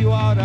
you out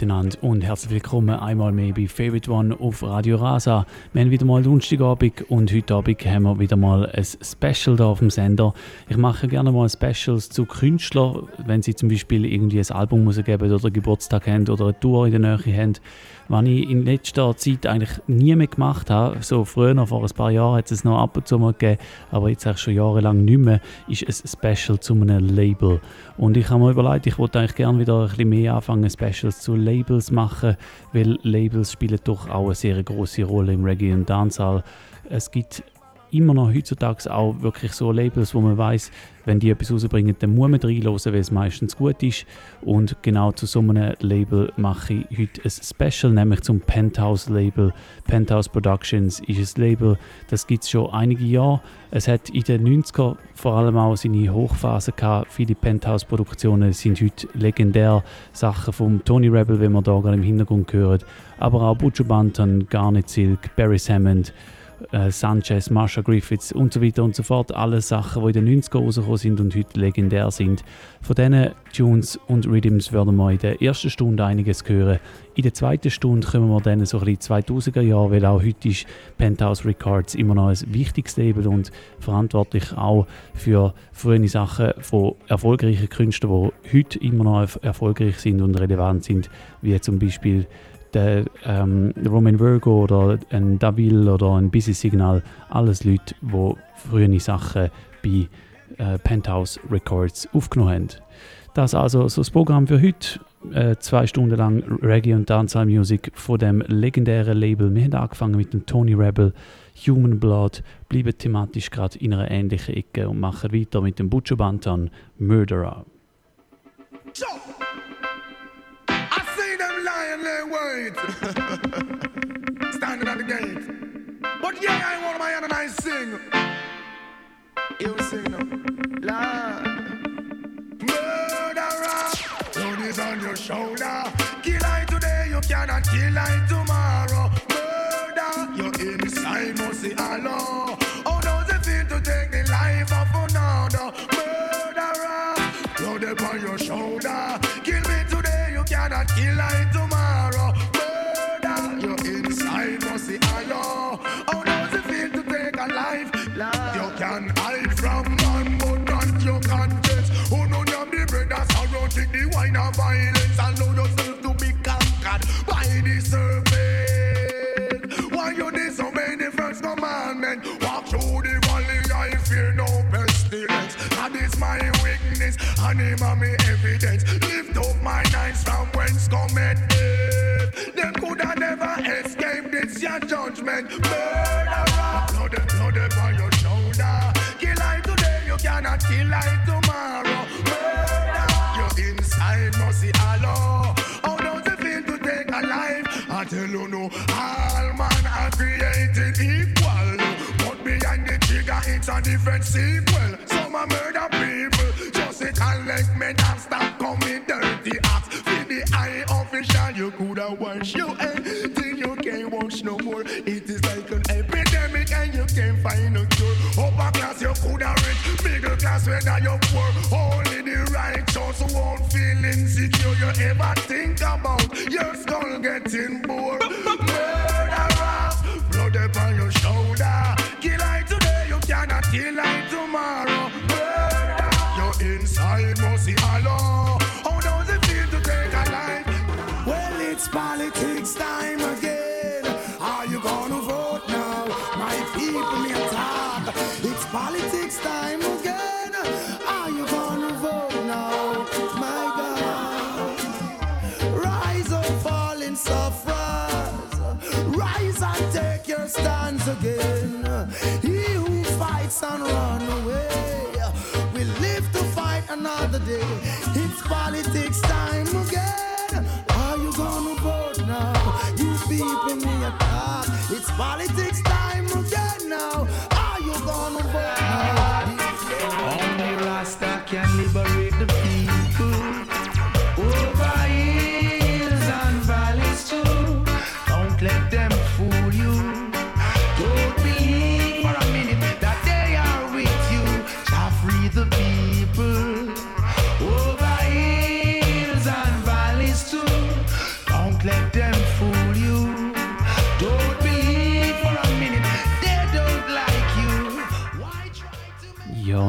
miteinander und herzlich willkommen einmal mehr bei Favorite One auf Radio Rasa. Wir haben wieder mal Donnerstagabend und heute Abend haben wir wieder mal ein Special da auf dem Sender. Ich mache gerne mal Specials zu Künstlern, wenn sie zum Beispiel irgendwie ein Album rausgeben oder Geburtstag haben oder eine Tour in der Nähe haben. Was ich in letzter Zeit eigentlich nie mehr gemacht habe, so früher, vor ein paar Jahren hat es noch ab und zu mal gegeben, aber jetzt eigentlich schon jahrelang nicht mehr, ist ein Special zu einem Label. Und ich habe mir überlegt, ich wollte eigentlich gerne wieder ein bisschen mehr anfangen, Specials zu Labels machen, weil Labels spielen doch auch eine sehr große Rolle im Reggae und Dancehall. Es gibt immer noch heutzutage auch wirklich so Labels, wo man weiß, wenn die etwas rausbringen, dann muss man reinhören, weil es meistens gut ist. Und genau zu so einem Label mache ich heute ein Special, nämlich zum Penthouse Label. Penthouse Productions ist ein Label, das gibt es schon einige Jahre. Es hat in den 90er vor allem auch seine Hochphase gehabt. Viele Penthouse-Produktionen sind heute legendär. Sachen von Tony Rebel, wie wir da gerade im Hintergrund hören. Aber auch Butcher Banton, Garnet Silk, Barry Hammond, äh, Sanchez, Marsha Griffiths und so weiter und so fort. Alle Sachen, die in den 90er rausgekommen sind und heute legendär sind. Von diesen Tunes und Rhythms werden wir in der ersten Stunde einiges hören. In der zweiten Stunde kommen wir dann so ein bisschen 2000er Jahre, weil auch heute ist Penthouse Records immer noch ein wichtiges Label und verantwortlich auch für frühe Sachen von erfolgreichen Künstlern, die heute immer noch erf- erfolgreich sind und relevant sind, wie zum Beispiel der ähm, Roman Virgo oder ein Davil oder ein Busy Signal, alles Leute, die frühe Sachen bei äh, Penthouse Records aufgenommen haben. Das also so das Programm für heute. Äh, zwei Stunden lang Reggae und Dancehall Music von dem legendären Label. Wir haben angefangen mit dem Tony Rebel, Human Blood, bleiben thematisch gerade in einer ähnlichen Ecke und machen weiter mit dem Butcher Banton, Murderer. I wait. Standing at the gate. But yeah, I want my hand and I sing. You sing now. Lord. Murderer. Load is on your shoulder. Kill I today, you cannot kill I tomorrow. Allow yourself to be conquered. By the serpent. Why you disobey the first commandment? Walk through the valley, I fear no pestilence. God is my witness, and him me evidence. Lift up my eyes from whence cometh death. Them coulda never escaped this your judgment. Murderer, blood, blood upon your shoulder. Kill I today, you cannot kill I tomorrow. Murder, inside must see Allah. How does it feel to take a life? I tell you no, all man are created equal. But behind the trigger, it's a different sequel. Some a murder people, just to collect me and stop coming dirty acts. For the eye official, you coulda wash your head till you can't wash no more. It is like an epidemic and you can't find a cure. Upper class, you coulda rich, middle class, whether you poor. Only the righteous won't feel insecure. You ever think about your skull getting bored? Murderer, blood upon your shoulder. Kill I today, you cannot kill I tomorrow. Murder, your inside must see Allah. How does it feel to take a life? Well, it's politics time politics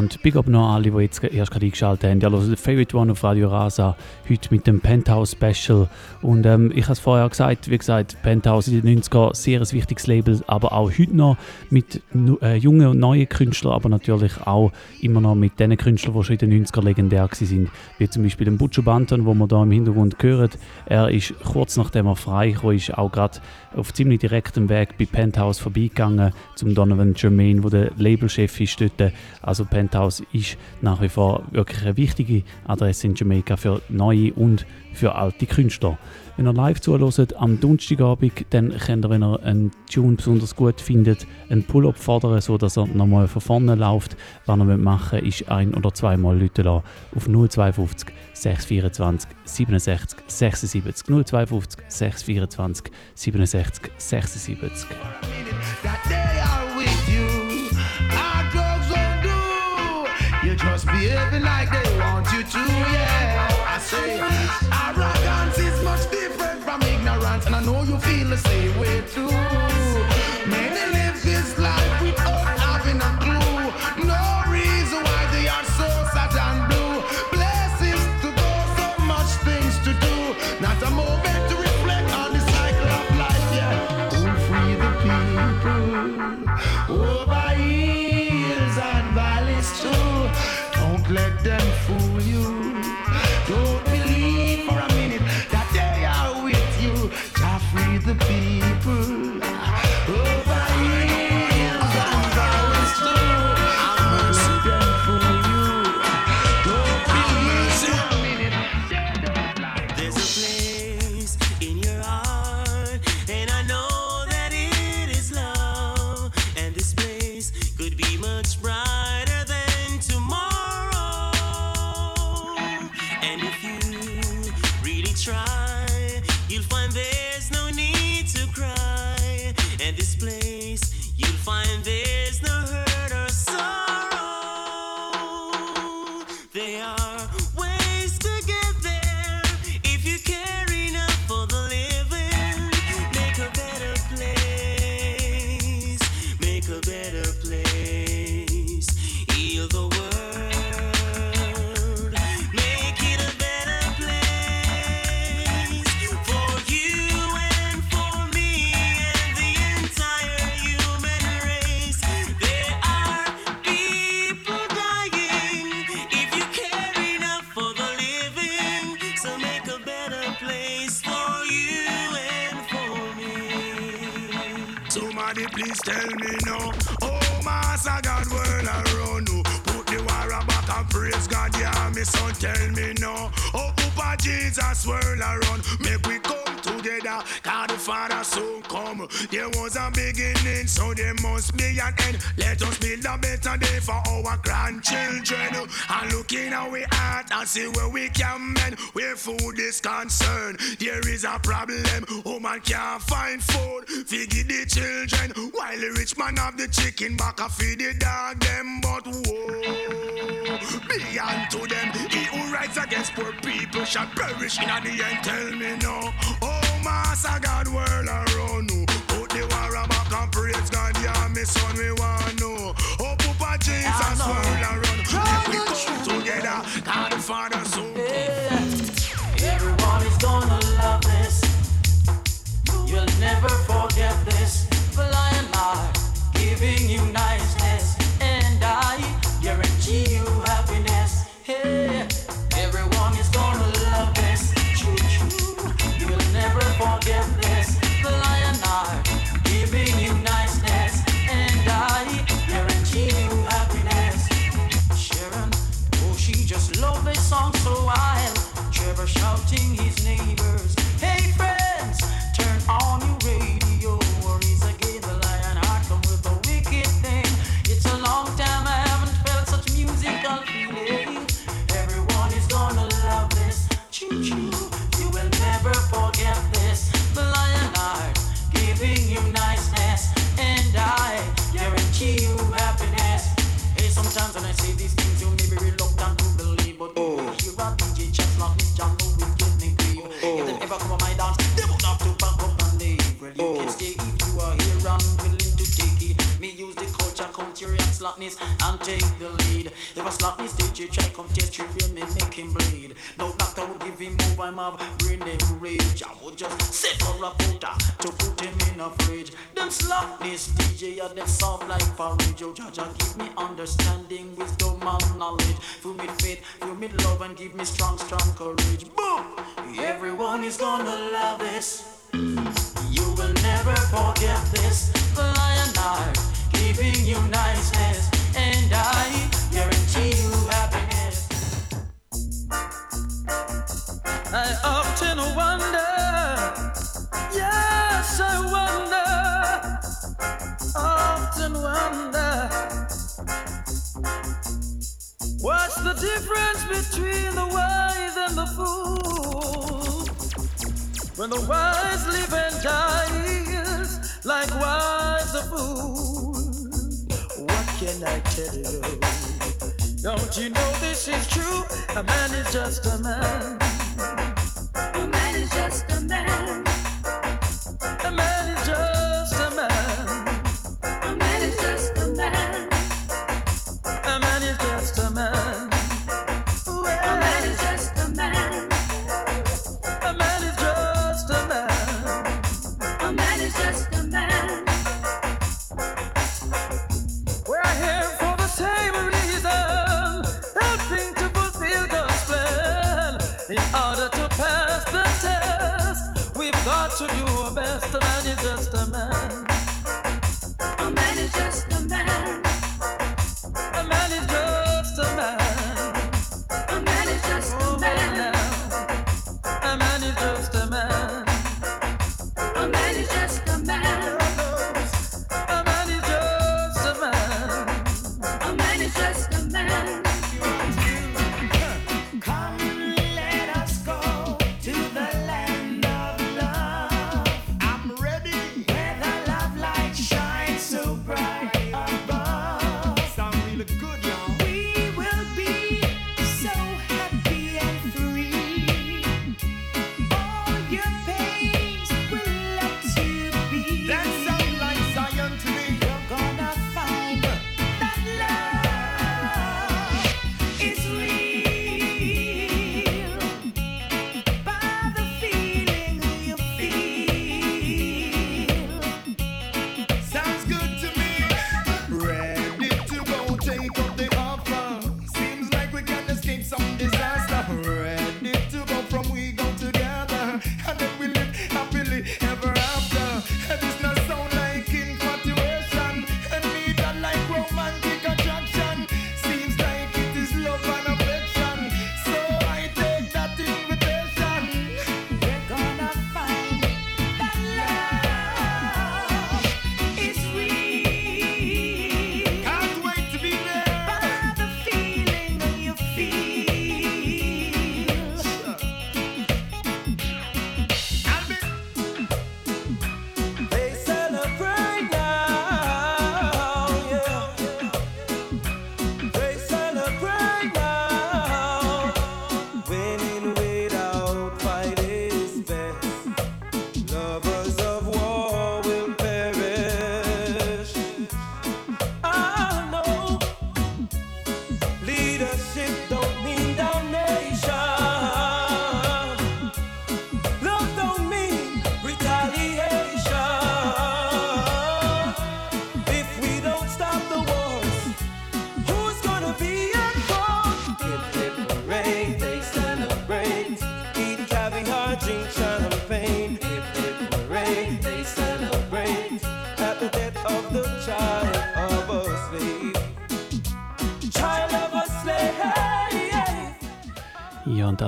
und big up noch alle, die jetzt erst gerade eingeschaltet haben. Ja, also der Favorite One auf Radio Rasa, heute mit dem Penthouse Special. Und ähm, ich habe es vorher gesagt, wie gesagt, Penthouse in den 90er, sehr ein wichtiges Label, aber auch heute noch mit äh, jungen und neuen Künstlern, aber natürlich auch immer noch mit den Künstlern, die schon in den 90er legendär waren, wie zum Beispiel den Butcher Banton, wo man da im Hintergrund hören. Er ist kurz nachdem er frei kam, ist auch gerade auf ziemlich direktem Weg bei Penthouse vorbeigegangen, zum Donovan Germain, wo der Labelchef ist dort. Also Penthouse ist nach wie vor wirklich eine wichtige Adresse in Jamaika für neue und für alte Künstler. Wenn ihr live zuhört am Donnerstagabend, dann könnt ihr, wenn ihr einen Tune besonders gut findet, einen Pull-up fordern, sodass er nochmal von vorne läuft. Was ihr machen wollt, ist ein- oder zweimal Leute lassen auf 052 624 67 76 052 624 67 76. Behaving like they want you to, yeah. I say, arrogance is much different from ignorance, and I know you feel the same way too. the sun, tell me no. Oh, Upa Jesus, whirl around, make we go together, cause the Father soon come. There was a beginning, so there must be an end. Let us build a better day for our grandchildren. And look in our heart and see where we can mend. Where food is concerned, there is a problem. Woman can't find food, feed the children. While the rich man have the chicken back, I feed the dog them. But woe be unto them, he who rights against poor people shall perish in the end. Tell me no. Oh, Mass a God world around you. Put the war back and praise God, yeah, me son, we want know.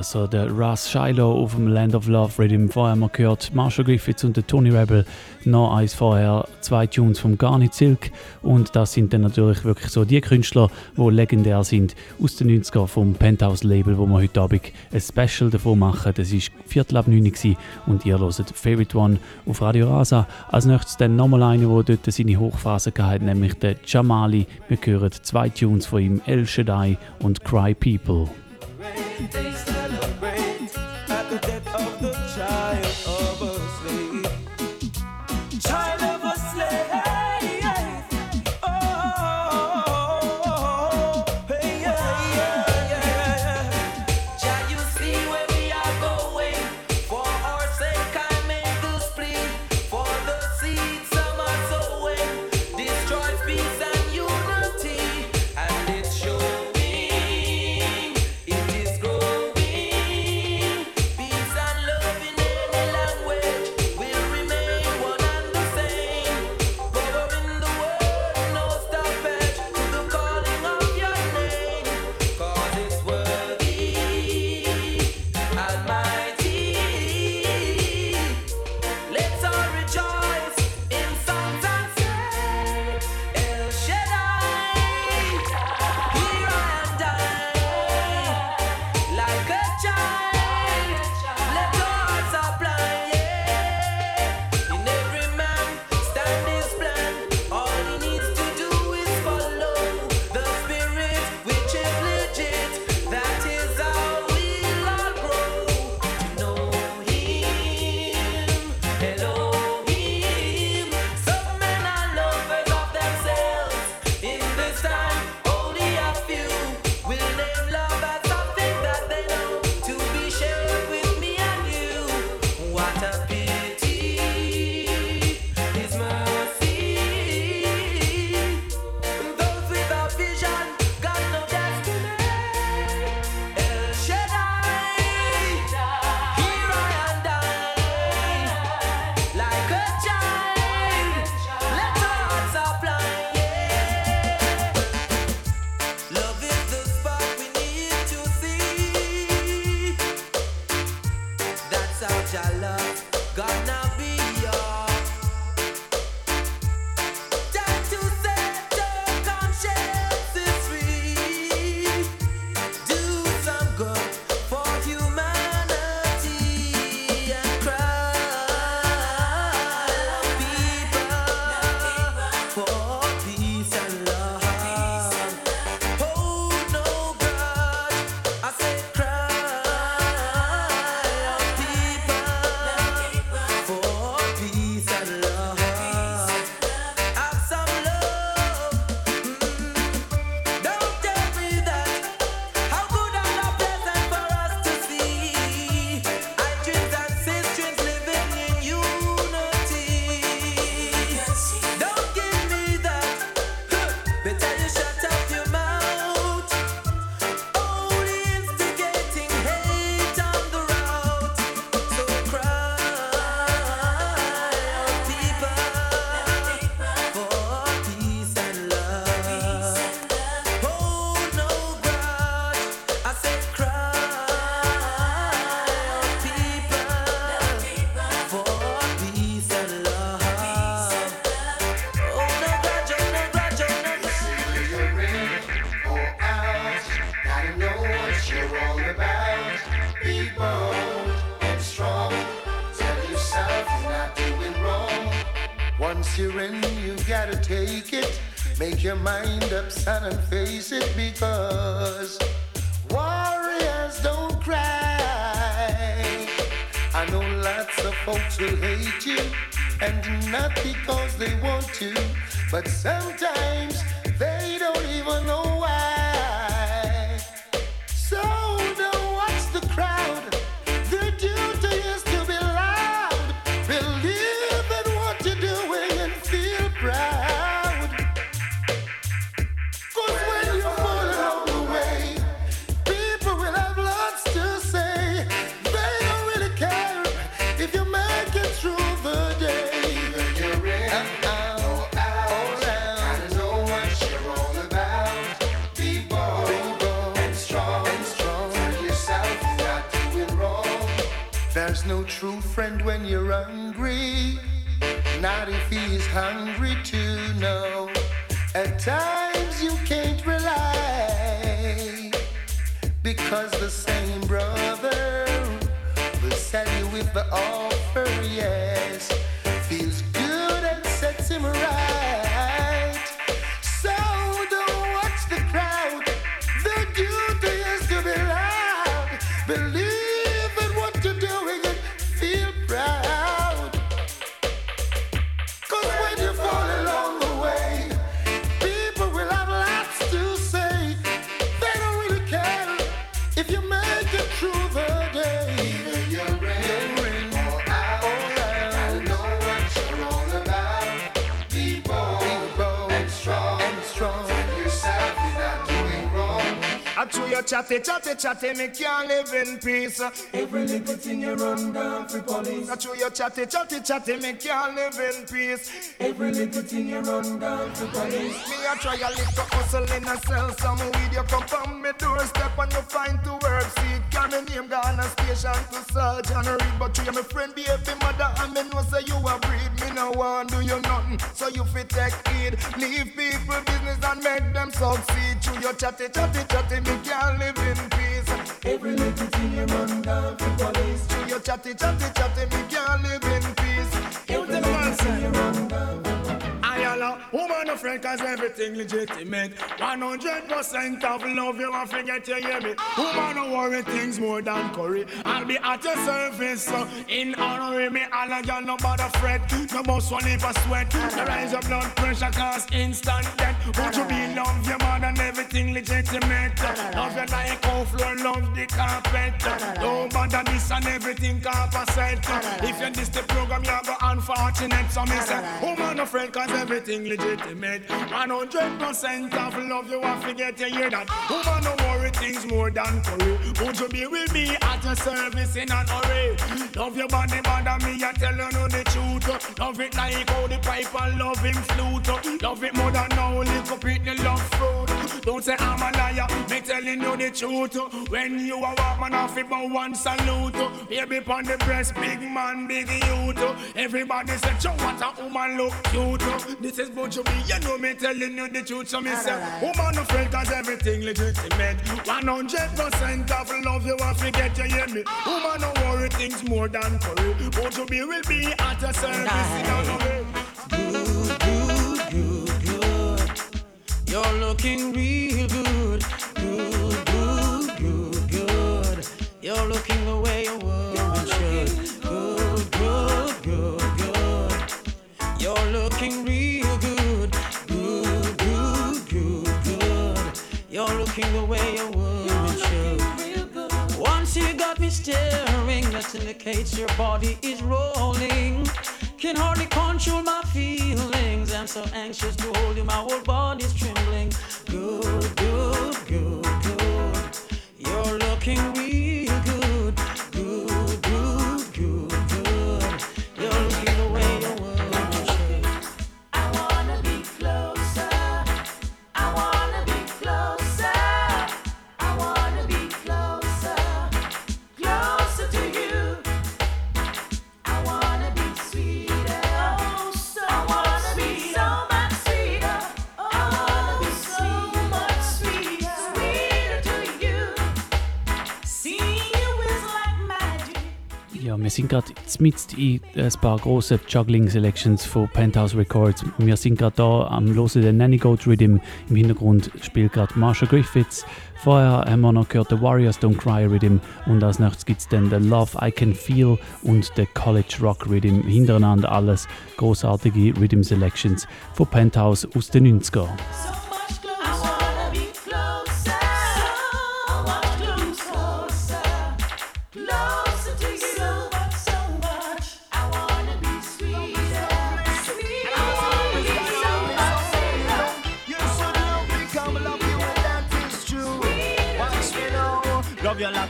also der Russ Shiloh auf dem Land of Love Rhythm. Vorher haben wir gehört Marshall Griffiths und der Tony Rebel. Noch eins vorher, zwei Tunes vom Garnet Silk. Und das sind dann natürlich wirklich so die Künstler, die legendär sind aus den 90er vom Penthouse Label, wo wir heute Abend ein Special davon machen. Das war Viertel ab 9 Uhr und ihr hört Favorite One auf Radio Rasa. Als nächstes dann nochmal einer, der dort seine Hochphase hatte, nämlich der Jamali. Wir hören zwei Tunes von ihm, El Shaddai und Cry People. celebrate, celebrate. At the death of the child of and face it because warriors don't cry. I know lots of folks will hate you, and not because they want to, but sometimes. Chew your chatty, chatty, chatty, me can't live in peace. Every little thing you run down for police. I chew your chatty, chatty, chatty, me can't live in peace. Every little thing you run down for police. Me a try a little hustle in a sell some weed. You come from me doorstep and you find to work seat. Carry me name gone a station to Sergeant Reed. But you my friend, baby mother, and me know say you a breed. Me no want do you nothing, so you fit take heed. Leave people business and make them succeed. Chew your chatty, chatty, chatty, me can't live in peace. Every little thing you run down for police. Your chatty, chatty, chatty, me can't live in peace. Every little thing you run down I woman of friend cause everything legitimate. 100% of love you want forget you hear me? Woman no worry things more than curry. I'll be at your service so in honor me all of you no bother fret. No boss one if a sweat. The rise your blood pressure cause instant death. Would you be love your man and everything legitimate? Love you like how floor love the carpet. No bother this and everything composite If you diss the program you go unfortunate So me say woman no friend cause everything legitimate. 100% of love you want forget you hear that. Woman no worry things more than curry Would you be with me at your service in an hurry? Love your body bother me I tell you know the truth Love it like how the pipe and love him flute Love it more than now lick up it the love fruit Don't say I'm a liar me telling you the truth When you a walk man off it but one salute Baby pon the breast big man big youth Everybody say Joe what a woman look cute This is what you you know me telling you the truth So me say woman no friend cause everything legitimate. 100% of love you want forget you hear me? Ah. Woman no worry things more than curry. You be will be at your service Good, good, good, good. You're looking real good. Good, good, good, good. You're looking the way a should. Good, good, good, good. You're looking real good. Good, good, good, good. You're looking the way a should. Once you got me staring, that indicates your body is rolling. Can hardly control my feelings. I'm so anxious to hold you, my whole body's trembling. Good, good, good, good. You're looking real Ja, wir sind gerade mitten in ein paar grossen Juggling-Selections von Penthouse Records. Wir sind gerade da am Hören den Nanny Goat Rhythm. Im Hintergrund spielt gerade Marsha Griffiths. Vorher haben wir noch gehört The Warriors Don't Cry Rhythm. Und als nächstes gibt es dann The Love I Can Feel und The College Rock Rhythm. Hintereinander alles großartige Rhythm Selections von Penthouse aus den 90er.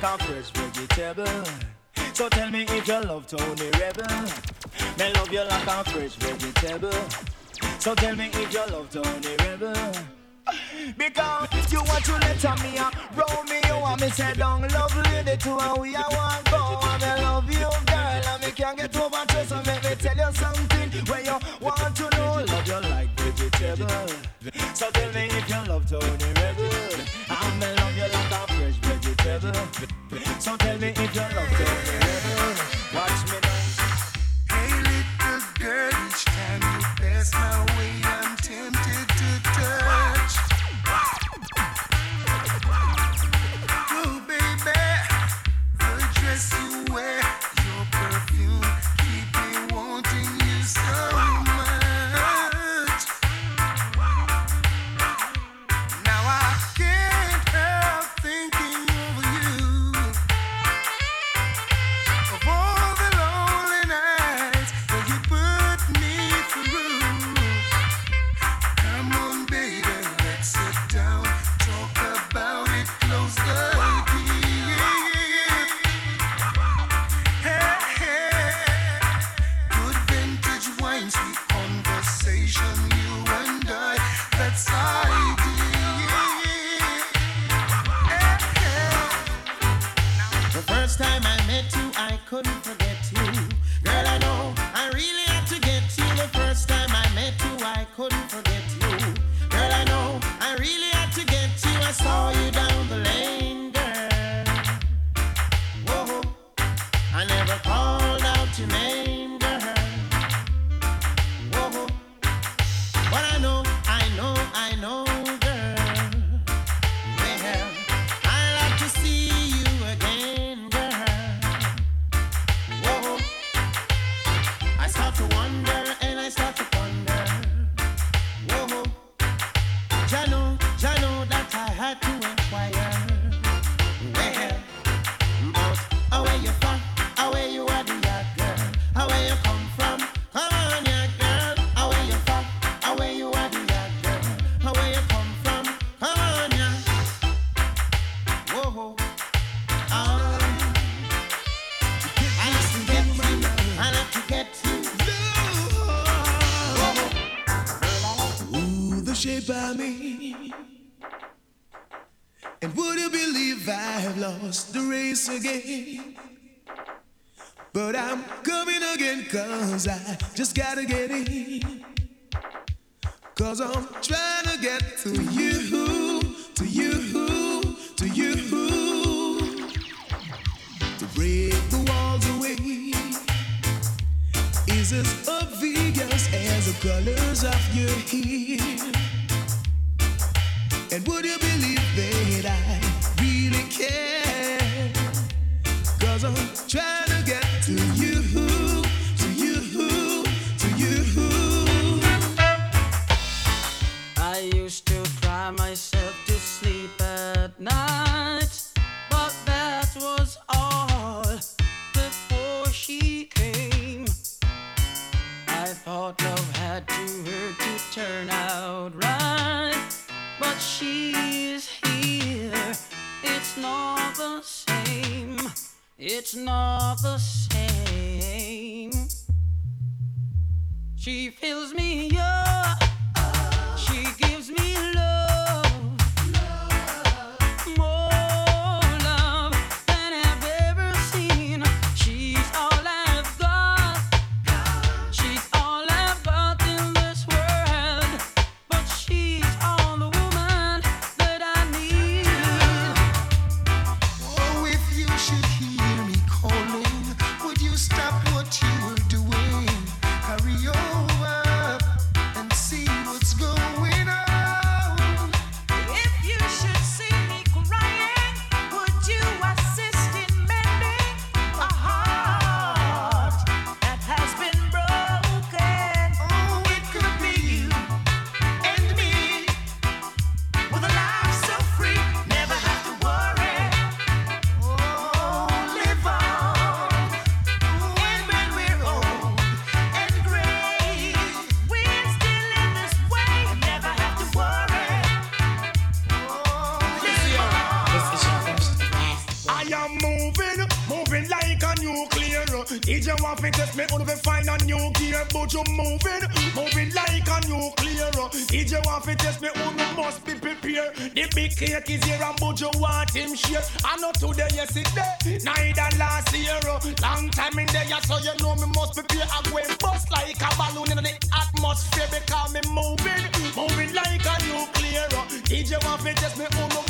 conqueror's vegetable. So tell me if you love Tony Rebel. Me love you like a fresh vegetable. So tell me if you love Tony Rebel. Because you want to let me uh, roll me you want me say down love lady to how we are one. go and me love you girl and me can't get over to so make me tell you something where you want to know love you like vegetable so tell me if you love Tony Rebel I me love you like a fresh together. So tell me if you love together. Watch me now. Hey, little girl, each time you pass my way, I'm tempted to touch. Oh, baby, the dress you Take his ear and Buju want him shit. I know today, yesterday. Neither last year. Long time in there, so you know me must prepare. I go and bust like a balloon in the atmosphere because me moving, moving like a nuclear. DJ want to just me, oh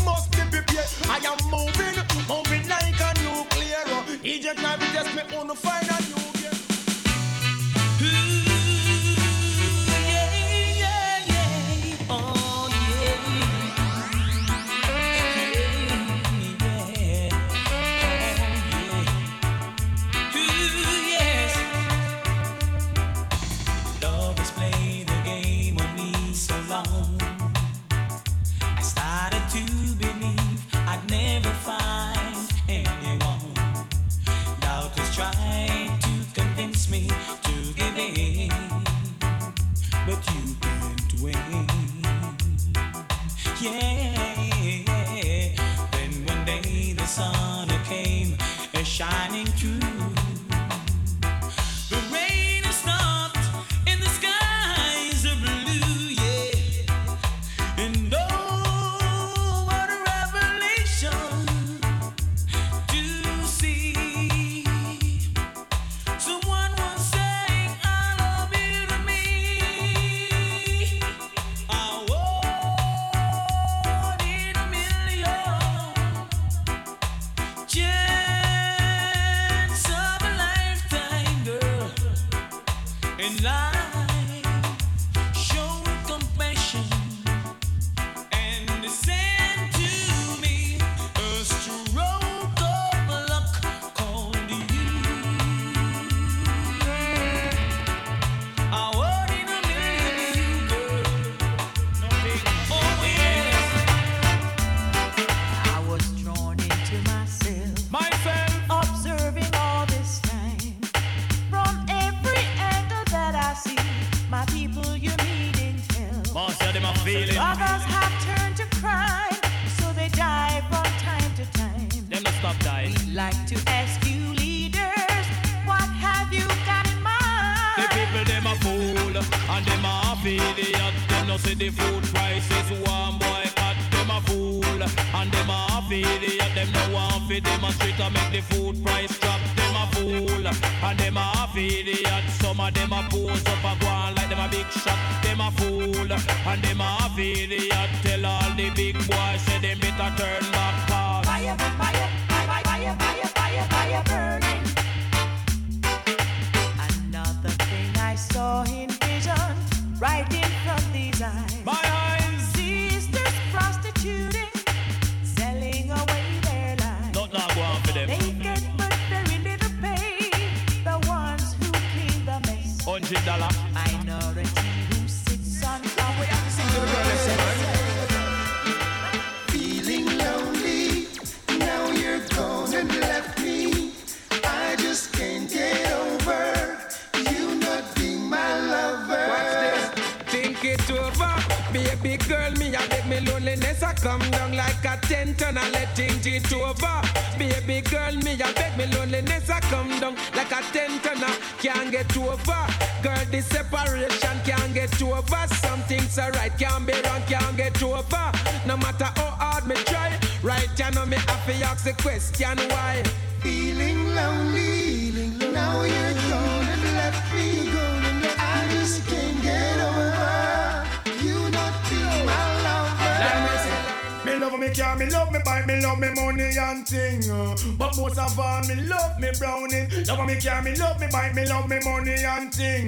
boss of all, me love me brownie. Love me care, me love me bike, me love me money and ting.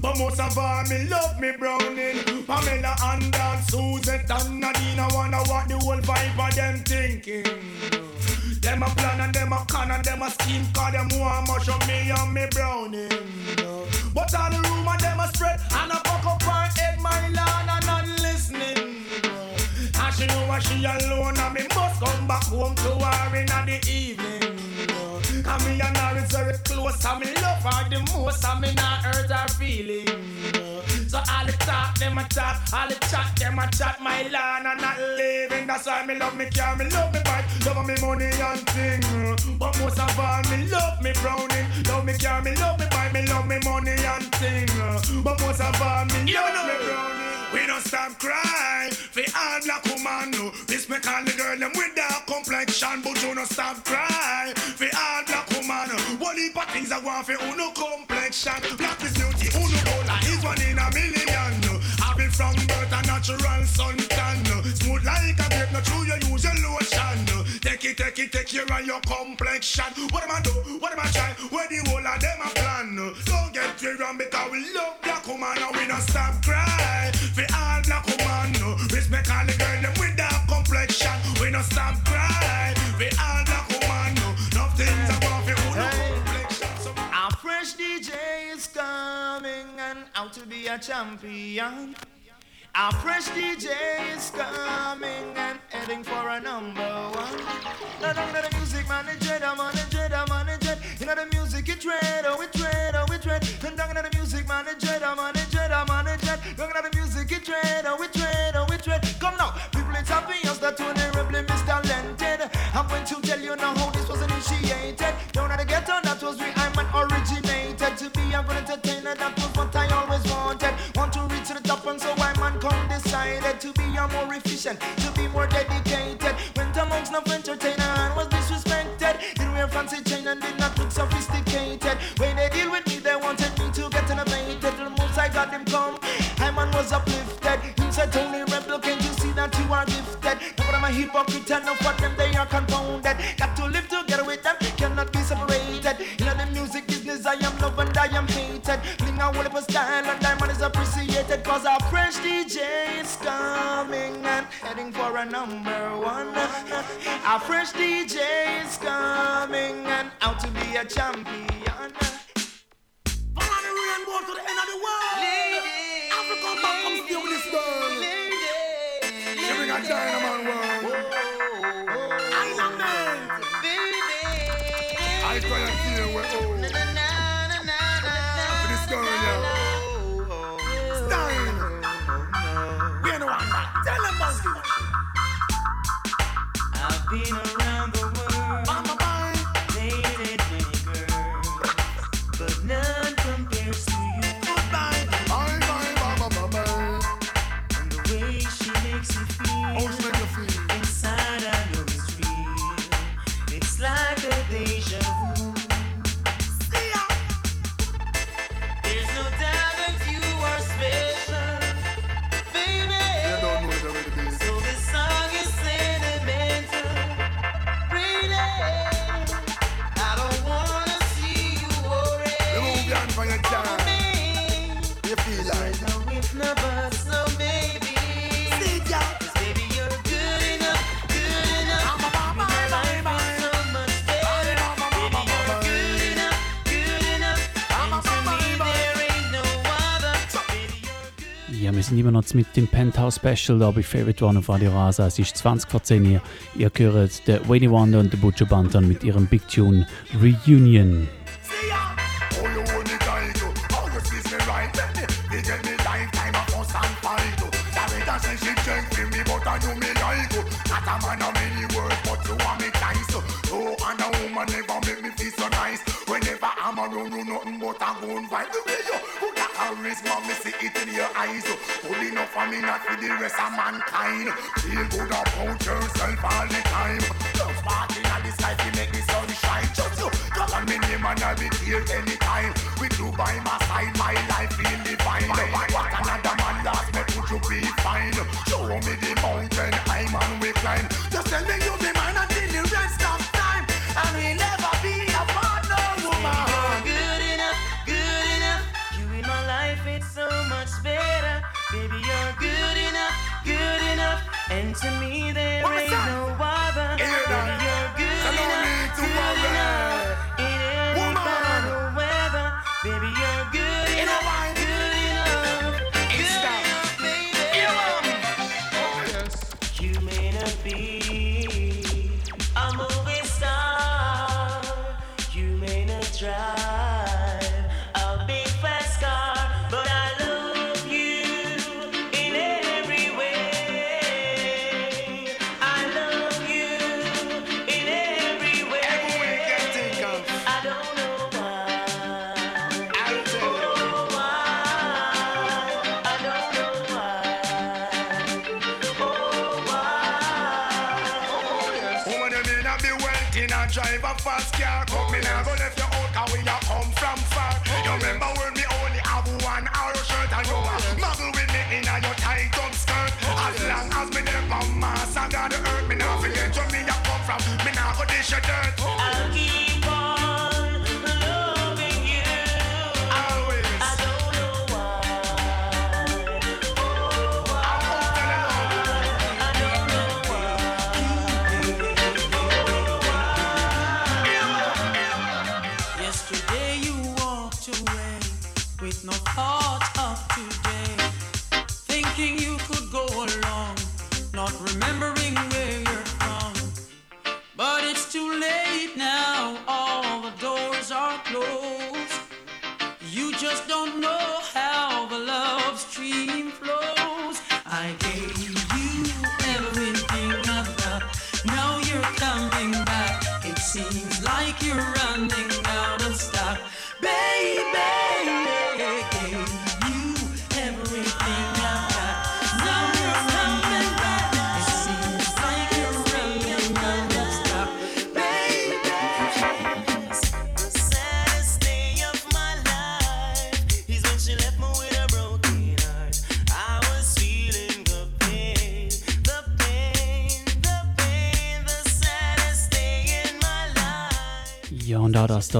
But most of all, me love me browning. Pamela and Dan, Suzette and Nadine, I wonder what the whole vibe of them thinking. Them a plan and them a con and them a scheme, cause them want mush of me and me brown. me not hurt her feelings. So all the talk, them a chat, all the chat, them a chat. My land I'm not leaving. that's why me love me car, me love me bike, love me money and thing. But most of all, me love me browning, love me car, me love me bike, me love me money and thing. But most of all, me love me browning. We don't stop crying. For all black woman, no. This me call the girl them with dark complexion, but you don't stop crying. For all black woman, one heap of things I want for uno complexion. Black is beauty, uno bola is one in a million. Having from birth a natural suntan. Smooth like a grape, no true. You use your lotion. Take it, take it, take care of your complexion. What am I do? What am I try? Where the whole of them a plan? Fresh DJ is coming and out to be a champion. A fresh DJ is coming and heading for a number one. Now don't let the music manager, the manager, the manager. You know the music it dread, oh it dread, oh it dread. And don't the music manager, the manager, the manager. Don't the music it dread, oh it dread, oh it dread. Come now, people it's obvious that honorably more efficient, to be more dedicated. Went amongst no entertainer and was disrespected. Didn't wear fancy chain and did not look sophisticated. When they deal with me, they wanted me to get innovated. The most I got them come, I man was uplifted. He said, Tony Rebel, can't you see that you are gifted? Now what am a hypocrite and of what them a number one. Our fresh DJ is coming and out to be a champion. Follow the rainbow to the end of the world. Africa, back, come stay with this girl. She bring a Chinaman world. Island man. I try and. For this girl, yeah. I've been around sind immer noch mit dem Penthouse Special da bei Favorite One auf Radio Rasa. Es ist 20 vor 10 hier. Ihr gehört der Wayne Wonder und der Butcher Banton mit ihrem Big Tune Reunion. Whenever I'm nothing but a good vibe. Charisma, me see it in your eyes. Good enough for me, not for the rest of mankind. Feel good about yourself all the time. Love sparking at this life, you make me sunshine. Just you, call on me name and I'll be here anytime. With you by my side,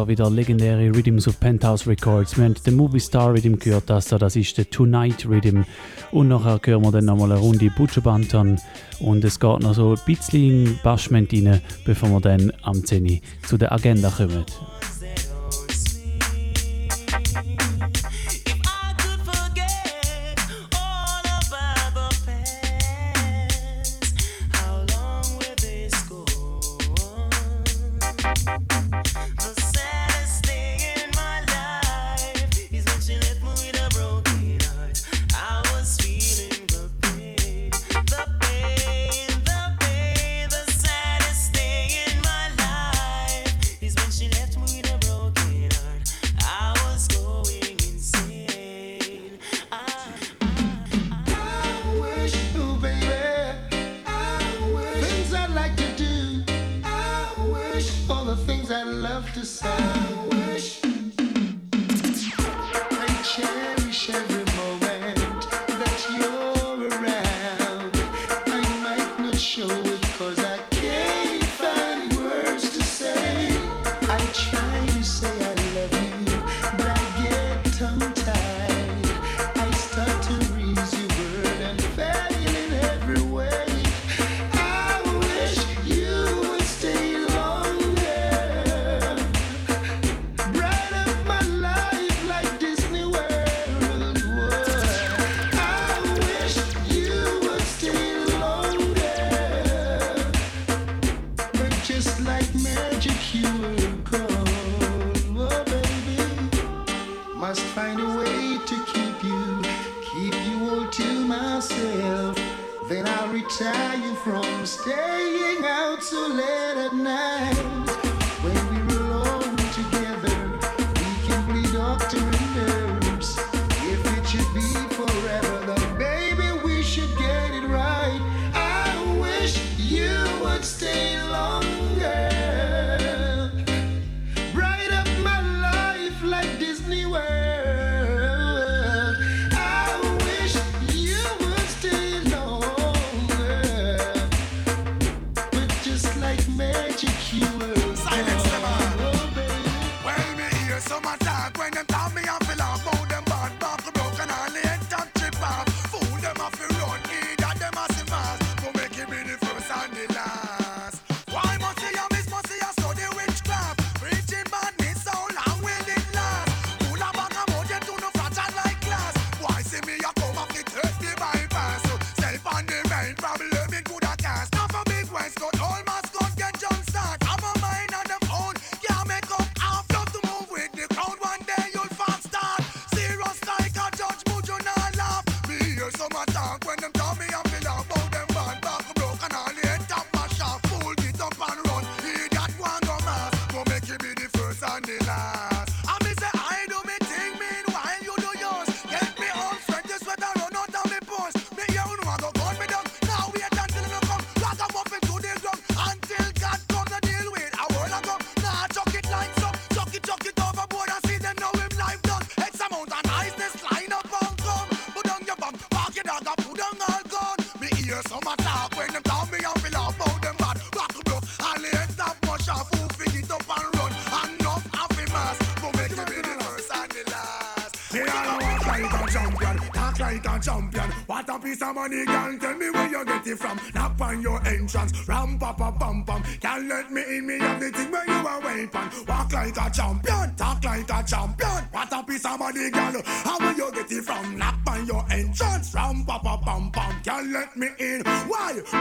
da wieder legendäre Rhythms auf Penthouse Records. Wir haben den Movie Star Rhythm gehört, das da, das ist der Tonight Rhythm. Und nachher hören wir dann nochmal eine Runde Butcherbanton. Und es geht noch so ein bisschen Baschment rein, bevor wir dann am 10 zu der Agenda kommen.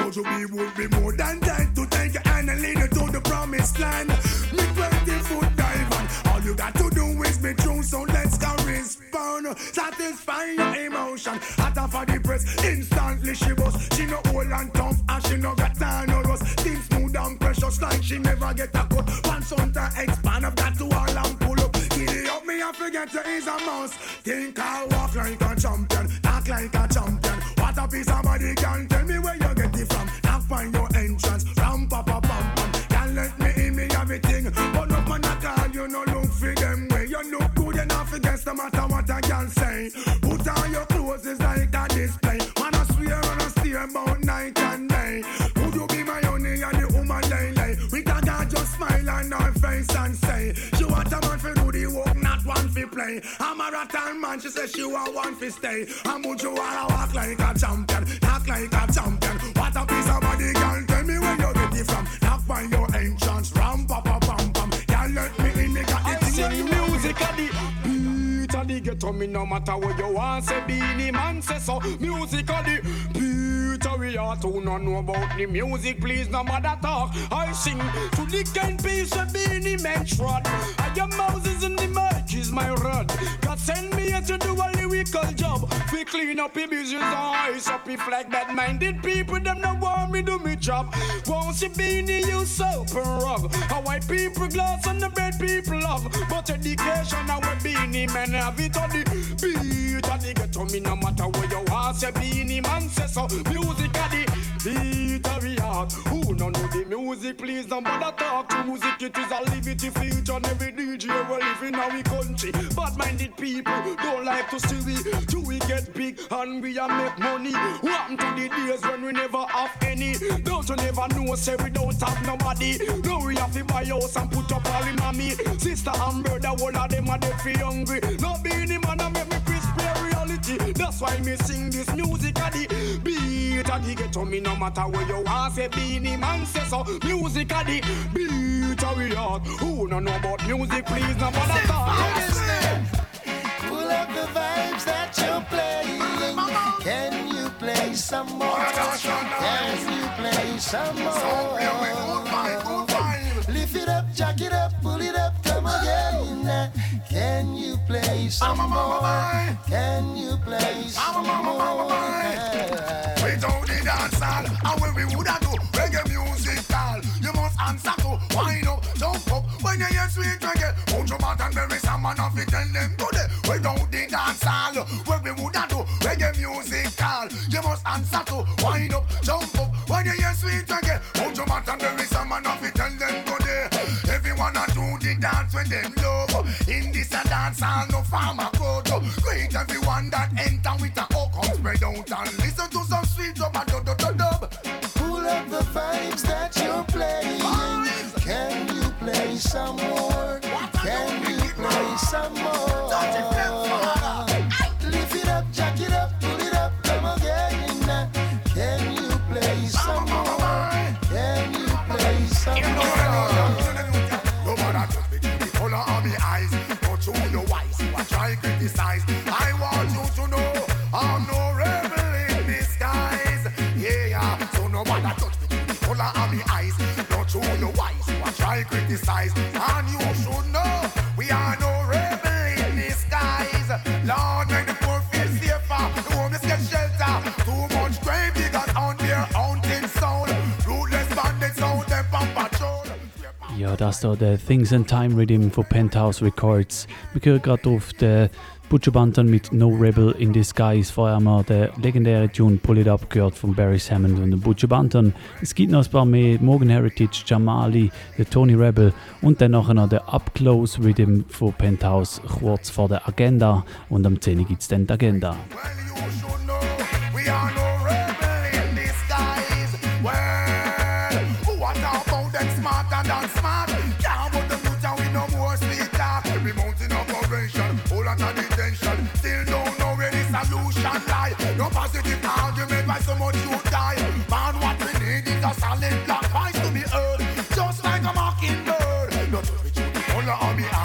Jojo be the beat of the ghetto me no matter what you want say Beenie Man say so. Music at the beat of we are to no know about the music please no matter talk. I sing to the kind piece of Beenie Man trod. I am Moses in the mic is my rod. God send me here to do a lyrical job. We clean up the business ice up if like bad minded people them no want me do me job. Won't see Beenie you soap and rub how white people glass and the bad people love. But education and we Beenie man have it on the beat. And the ghetto me no matter where you are say Beenie man say so. Music at the beat the heart who no know the music? Please don't bother talk to music. It is a liberty feature. And every DJ we live in our country. Bad minded people don't like to see we. Do we get big and we a make money. What to the days when we never have any. Don't you never know say we don't have nobody. No we have to buy house and put up all the mommy sister and brother one of them are dead for hungry. No being him and I make me crispy reality that's why me sing this music at the beat of the ghetto. Me no matter where you are say beenie man say so. Music at the beat of we heart who no know about music please no bother talk Pull up the vibes that you're playing. Can you play some more? Can you play some more? Lift it up, jack it up, pull it up, come again. Can you play some more? Can you play some more? We don't need dance hall, and when we woulda do reggae music call, you must answer to wind up, jump up. When you hear sweet reggae, put your mouth and bury some man off it, tell them today. We don't need dance hall, when we woulda do reggae music call, you must answer to wind up, jump up. When you hear sweet reggae, put your mouth and farmer go to. Great everyone that enter with a hook spread out and listen to some sweet dub a dub dub dub dub. Pull up the vibes that you're playing. Can you play some more? Can you play some more? Criticize. And you should know we are no rebel in disguise. Lord, make the poor feel safer, the homeless get shelter. Too much grave diggers on their hunting sound. Ruthless bandits out there on patrol. Ja, Things and Time Rhythm von Penthouse Records. Wir hören gerade auf den Butcher Banton mit No Rebel in Disguise. Vorher haben wir den legendären Tune Pull It Up gehört von Barry Hammond und Butcher Banton. Es gibt noch ein paar mehr: Morgan Heritage, Jamali, der Tony Rebel und dann noch der Up Close Rhythm von Penthouse kurz vor der Agenda. Und am 10 gibt es dann die Agenda. We the color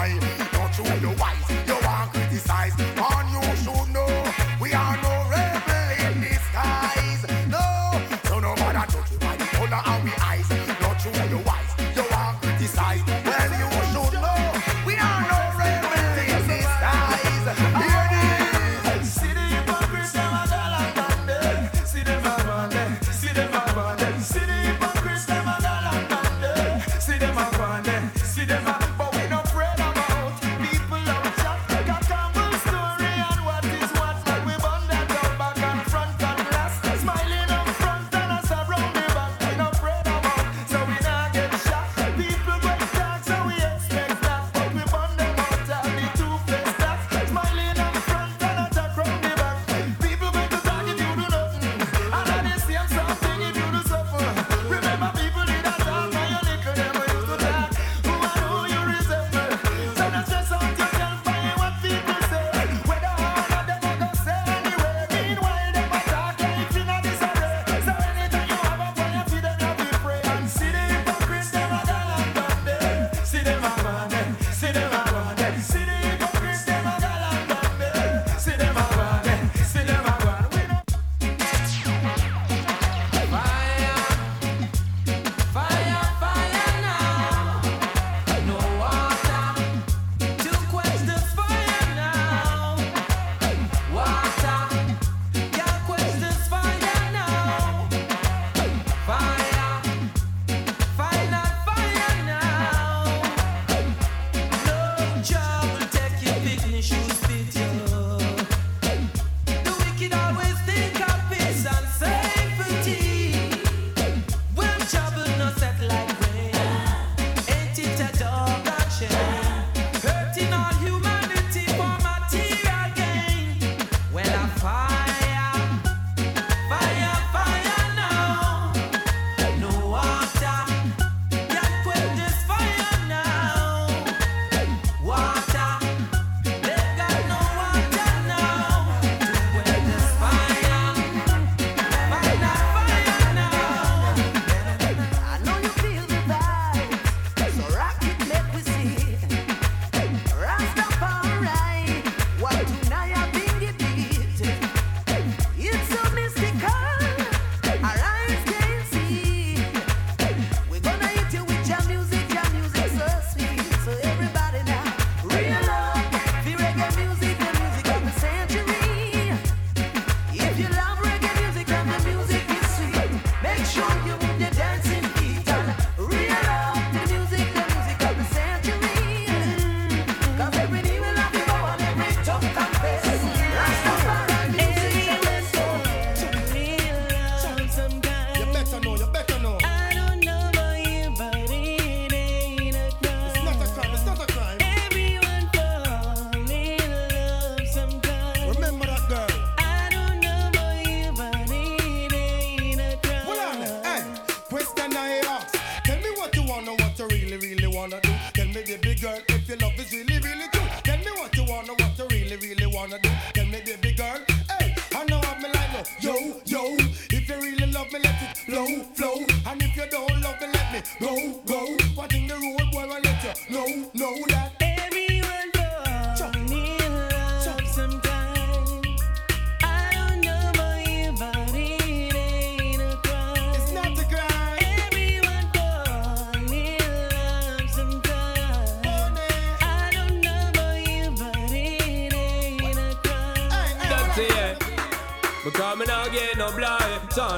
no, no.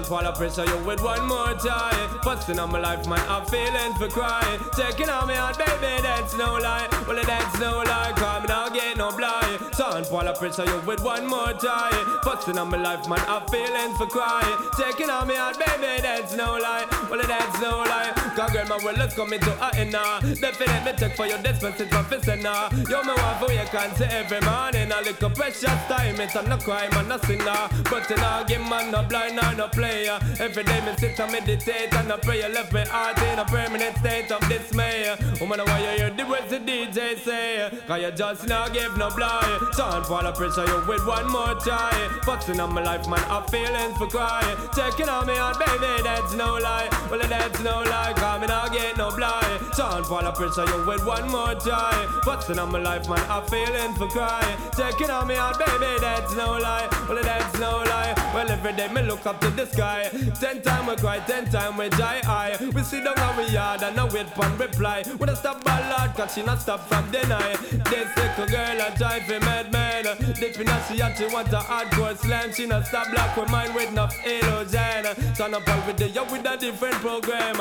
Fall of pressure you with one more time Busting on my life man I'm feeling for crying. Taking on me heart baby that's no lie. Well it that's no lie Cause me get no blind. Sound fall of pressure you with one more time Busting on my life man I'm feeling for crying. Taking on me heart baby that's no lie. Well it that's no lie Cause girl my world is coming to a end now Definitely take for your dispensing professor now Yo, me want for you can't see every morning. A little precious time It's a no crime and no sinner. But you know give man no blind or no player. Every day me sit and meditate and I pray Left me heart in a permanent state of dismay. Woman why you hear the words the DJ say. Cause you just not give no blind. Sound for the pressure you with one more try. Busting on my life man I'm feeling for crying Taking on me heart baby that's no lie. Well that's no lie Cause me not get no blind. Sound for the pressure you with one more try Busting on my life man I'm feeling for crying Taking on me heart baby that's no lie. Well that's no lie. Well every day me look up to the sky. Ten time we cry, ten time we die high We sit down on we yard and now wait for reply. When I stop ballad cause she not stop from deny. This little girl a drive me mad man Deep in she had she want a hardcore slam. She not stop black with mine with enough illusion. Turn up all with the with a different program.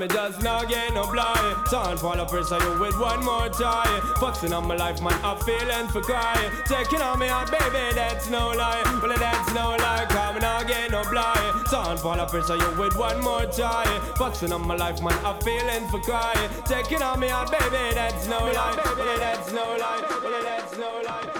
Me just not get no blind Sound for the pressure you with one more try. Fussing on my life man I'm feeling for crying Taking on me heart baby that's no lie. Well it that's no lie Cause me not get no blind Sound for the pressure you with one more try. Fussing on my life man I'm feeling for crying Taking on me heart baby that's no lie. Well that's no lie. Well that's no lie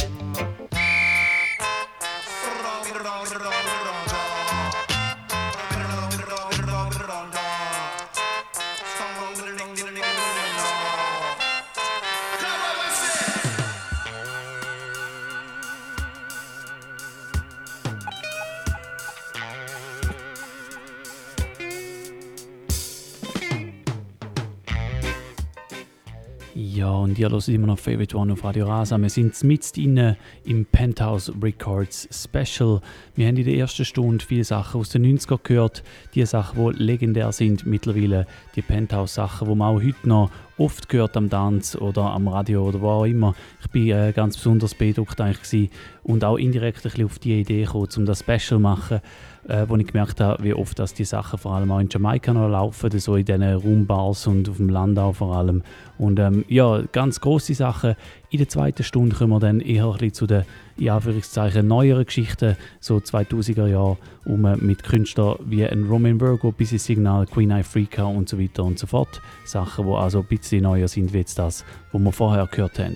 Und ihr hört immer noch Favorite One auf Radio Rasa. Wir sind mit inne im Penthouse Records Special. Wir haben in der ersten Stunde viele Sachen aus den 90er gehört. Die Sachen, die legendär sind mittlerweile. Die Penthouse-Sachen, die man auch heute noch oft gehört am Tanz oder am Radio oder wo auch immer. Ich bin äh, ganz besonders beeindruckt eigentlich und auch indirekt ein auf die Idee gekommen, um das Special zu machen, äh, wo ich gemerkt habe, wie oft dass die Sachen vor allem auch in Jamaika noch laufen, so in diesen Roombars und auf dem Land auch vor allem. Und ähm, ja, ganz große Sachen. In der zweiten Stunde kommen wir dann eher ein bisschen zu den in Anführungszeichen neueren Geschichten, so 2000er Jahre, um mit Künstlern wie ein Roman Virgo, Busy Signal, Queen Africa und so weiter und so fort. Sachen, die also ein bisschen neuer sind wie jetzt das, was wir vorher gehört haben.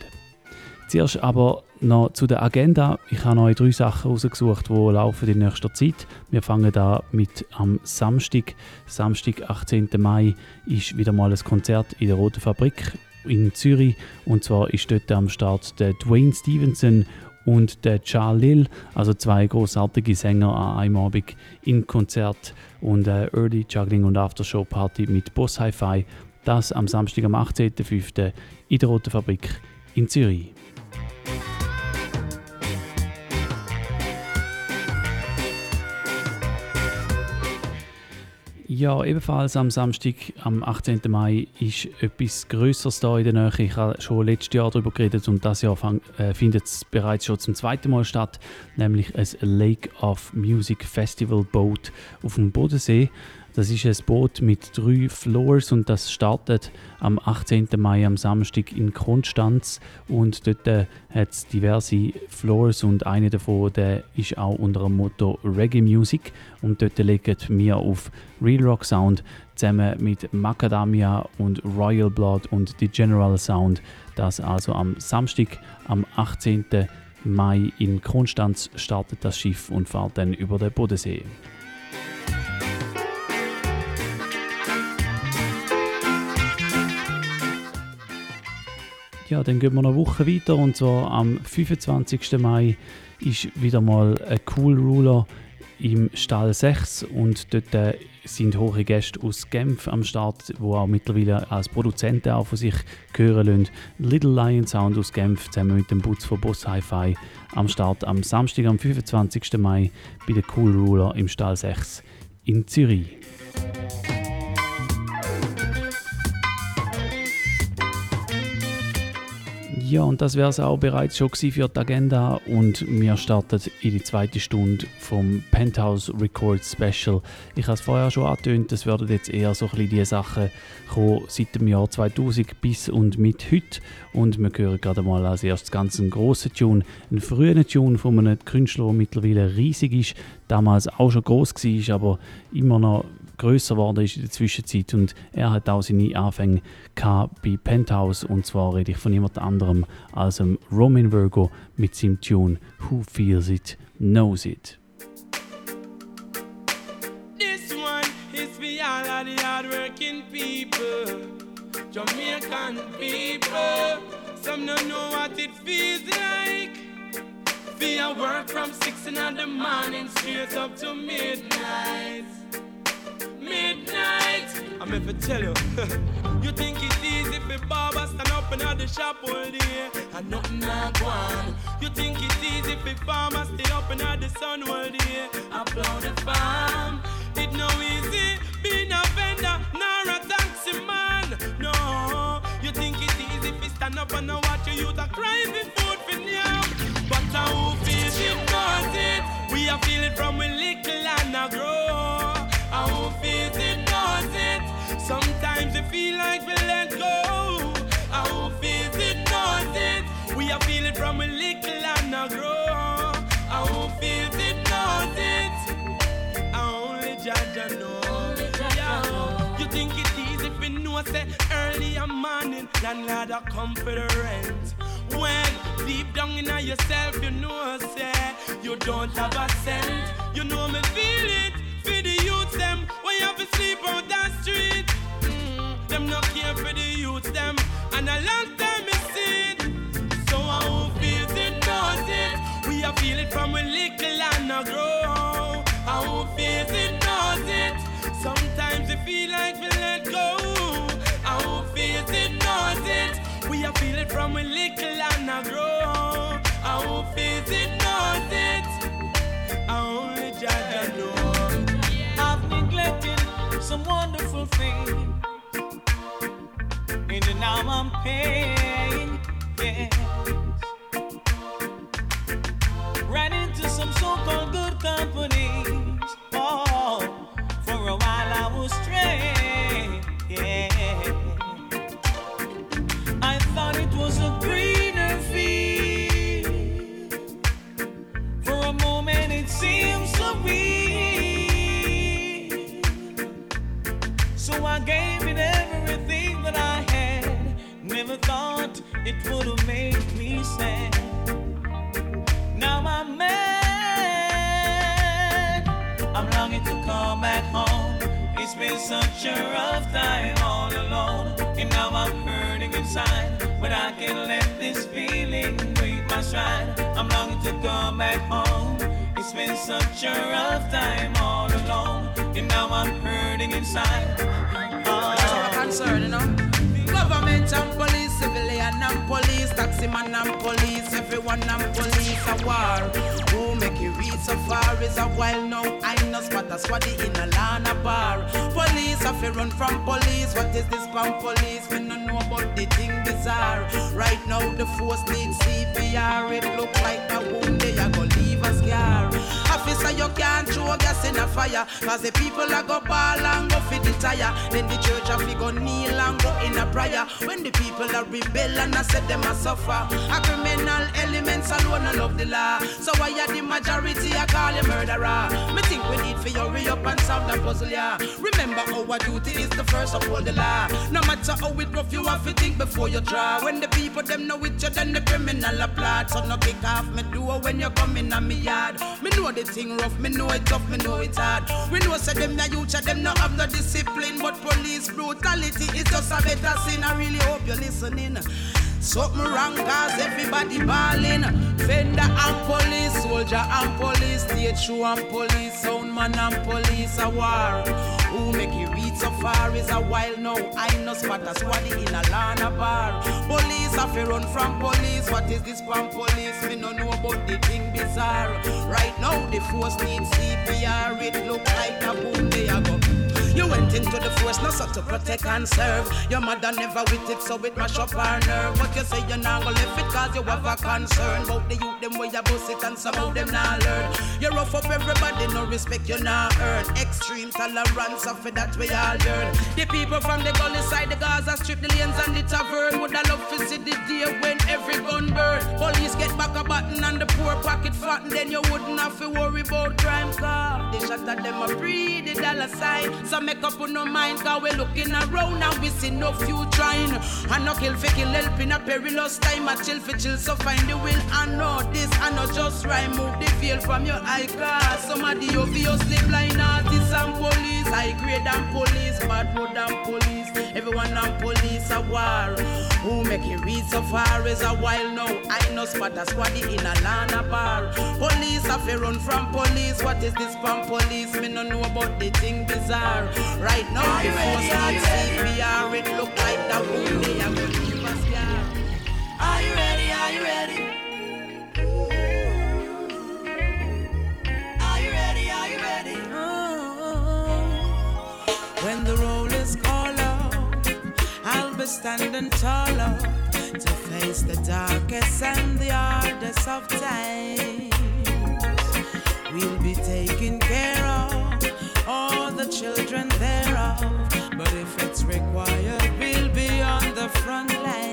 Zuerst aber noch zu der Agenda. Ich habe euch drei Sachen rausgesucht, die laufen in nächster Zeit. Wir fangen da mit am Samstag. Samstag, 18. Mai, ist wieder mal ein Konzert in der Roten Fabrik in Zürich. Und zwar ist dort am Start der Dwayne Stevenson und der Charles Lil, also zwei großartige Sänger an einem Abend in Konzert und äh, Early Juggling und Aftershow Party mit Boss Hi-Fi. Das am Samstag, am 18.05. in der Roten Fabrik in Zürich. Ja, ebenfalls am Samstag, am 18. Mai, ist etwas Größeres da in der Nähe. Ich habe schon letztes Jahr darüber geredet und das Jahr äh, findet es bereits schon zum zweiten Mal statt, nämlich ein Lake of Music Festival Boat auf dem Bodensee. Das ist ein Boot mit drei Floors und das startet am 18. Mai am Samstag in Konstanz und dort äh, hat es diverse Floors und eine davon der ist auch unter dem Motto Reggae Music und dort legen wir auf Real Rock Sound zusammen mit Macadamia und Royal Blood und die General Sound. Das also am Samstag am 18. Mai in Konstanz startet das Schiff und fährt dann über den Bodensee. Ja, dann gehen wir eine Woche weiter und zwar am 25. Mai ist wieder mal ein Cool Ruler im Stall 6 und dort äh, sind hohe Gäste aus Genf am Start, wo auch mittlerweile als Produzenten auch von sich hören lassen. Little Lion Sound aus Genf zusammen mit dem Butz von Boss Hi-Fi am Start am Samstag, am 25. Mai bei der Cool Ruler im Stall 6 in Zürich. Ja, und das wäre es auch bereits schon für die Agenda und wir starten in die zweite Stunde vom Penthouse Records Special. Ich habe es vorher schon angetönt, es werden jetzt eher so ein bisschen die Sachen kommen seit dem Jahr 2000 bis und mit heute und wir hören gerade mal als erstes ganz einen grossen Tune, einen frühen Tune von einem Künstler, der mittlerweile riesig ist, damals auch schon groß war, aber immer noch größer geworden ist in der Zwischenzeit und er hat auch seine Anfänge bei Penthouse und zwar rede ich von jemand anderem als dem Roman Virgo mit seinem Tune Who Feels It Knows It. This one is for all of the hardworking people, Jamaican people. Some don't know what it feels like. Feel work from six in the morning straight up to midnight. Midnight. I'm here to tell you. you think it's easy for Baba stand up in the shop all day and nothing not go on. You think it's easy for farmers stay up in the sun all day applaud the farm. It no easy being a vendor nor a taxi man. No, you think it's easy you stand up and watch your youth a cry for food for now. But how feels it knows it. We are feel it from we little and a grow. Feel like we let go. Feels it knows it. We are feel it from we little and a grow. Feels it knows it. Only Jaja know. Yeah. You think it's easy if you know say early a morning landlord a come for the rent. When deep down in yourself you know say you don't have a cent. You know me feel it for the youth them when you have to sleep on that street. Care for the youth them and a long time is it. So I won't feel it knows it. We are feel it from a little and a grow. I won't feel it knows it. Sometimes it feel like we let go. I won't feel it knows it. We are feel it from a little and a grow. I won't feel it knows it. I only Jaja know. I've neglected some wonderful things. And now I'm paying, yes. Ran into some so-called good companies. It would have made me sad. Now I'm mad. I'm longing to come back home. It's been such a rough time all alone. And now I'm hurting inside. But I can't let this feeling break my stride. I'm longing to come back home. It's been such a rough time all alone. And now I'm hurting inside. Oh. concern, you know. Government and police, civilian and police, taxi man and police, everyone and police a war. Who make it reach so far is a while now. I know spot a squaddy in a lana bar. Police have to run from police. What is this from police? We no know about the thing bizarre. Right now the force needs CPR. It look like a wound they are gonna leave a scar. Officer, you can't throw gas in a fire. Cause the people are go ball and go fit the tire. Then the church have go kneel and go in a prayer. When the people are rebel and I said them a suffer. A criminal elements alone I love the law. So why are the majority I call you murderer? Me think we need for you hurry up and solve the puzzle, yeah. Remember our duty is the first uphold the law. No matter how it rough, you have to think before you try. When the people them know it, you then the criminal applaud. So no kick off me door when you come in on me yard. Me know the thing rough, me know it tough, me know it hard. We know say them the youth, them no have no discipline, but police brutality is just a better sin. I really hope you're listening. Something wrong cause everybody balling. Fender and police, soldier and police, state shoe and police, sound man and police, a war. Who make you so far is a while now. I know spot a squaddy in a Lana bar. Police have run from police. What is this from police? Me no know about the thing bizarre. Right now the force needs CPR. It look like a boom they a go. You went into the force, not so to protect and serve. Your mother never with it, so it mash up her nerve. But you say you're not gonna live it cause you have a concern. About the youth, them way you bust it and some of them not learn. You rough up everybody, no respect you not earn. Extreme tolerance, of it that we all yearn. The people from the gully side, the Gaza strip, the lanes and the tavern. Would I love to see the day when every gun burn? Police get back a button and the poor pocket fat, and then you wouldn't have to worry about crime car. They shot at them a pre the dollar sign. So make up on no mind, cause we looking around and we see no few trying. And no kill for kill help in a perilous time. I chill for chill, so find the will. I know this, I know just right. Move the veil from your eye, cause some of the obviously blind artists and police. High grade and police, bad road and police. Everyone and police a war. Who make it read so far is a while now. I know spot a squaddy in a Lana bar. Police have run from police. What is this from police? Me no know about the thing bizarre. Right now, Are you needs CPR. It look like that boom they are gonna us scar. Are you ready? Are you ready? Are you ready? Are you ready? Uh-huh. When the roll is called out, I'll be standing taller to face the darkest and the hardest of times. We'll be taking care of all the children required, we'll be on the front line.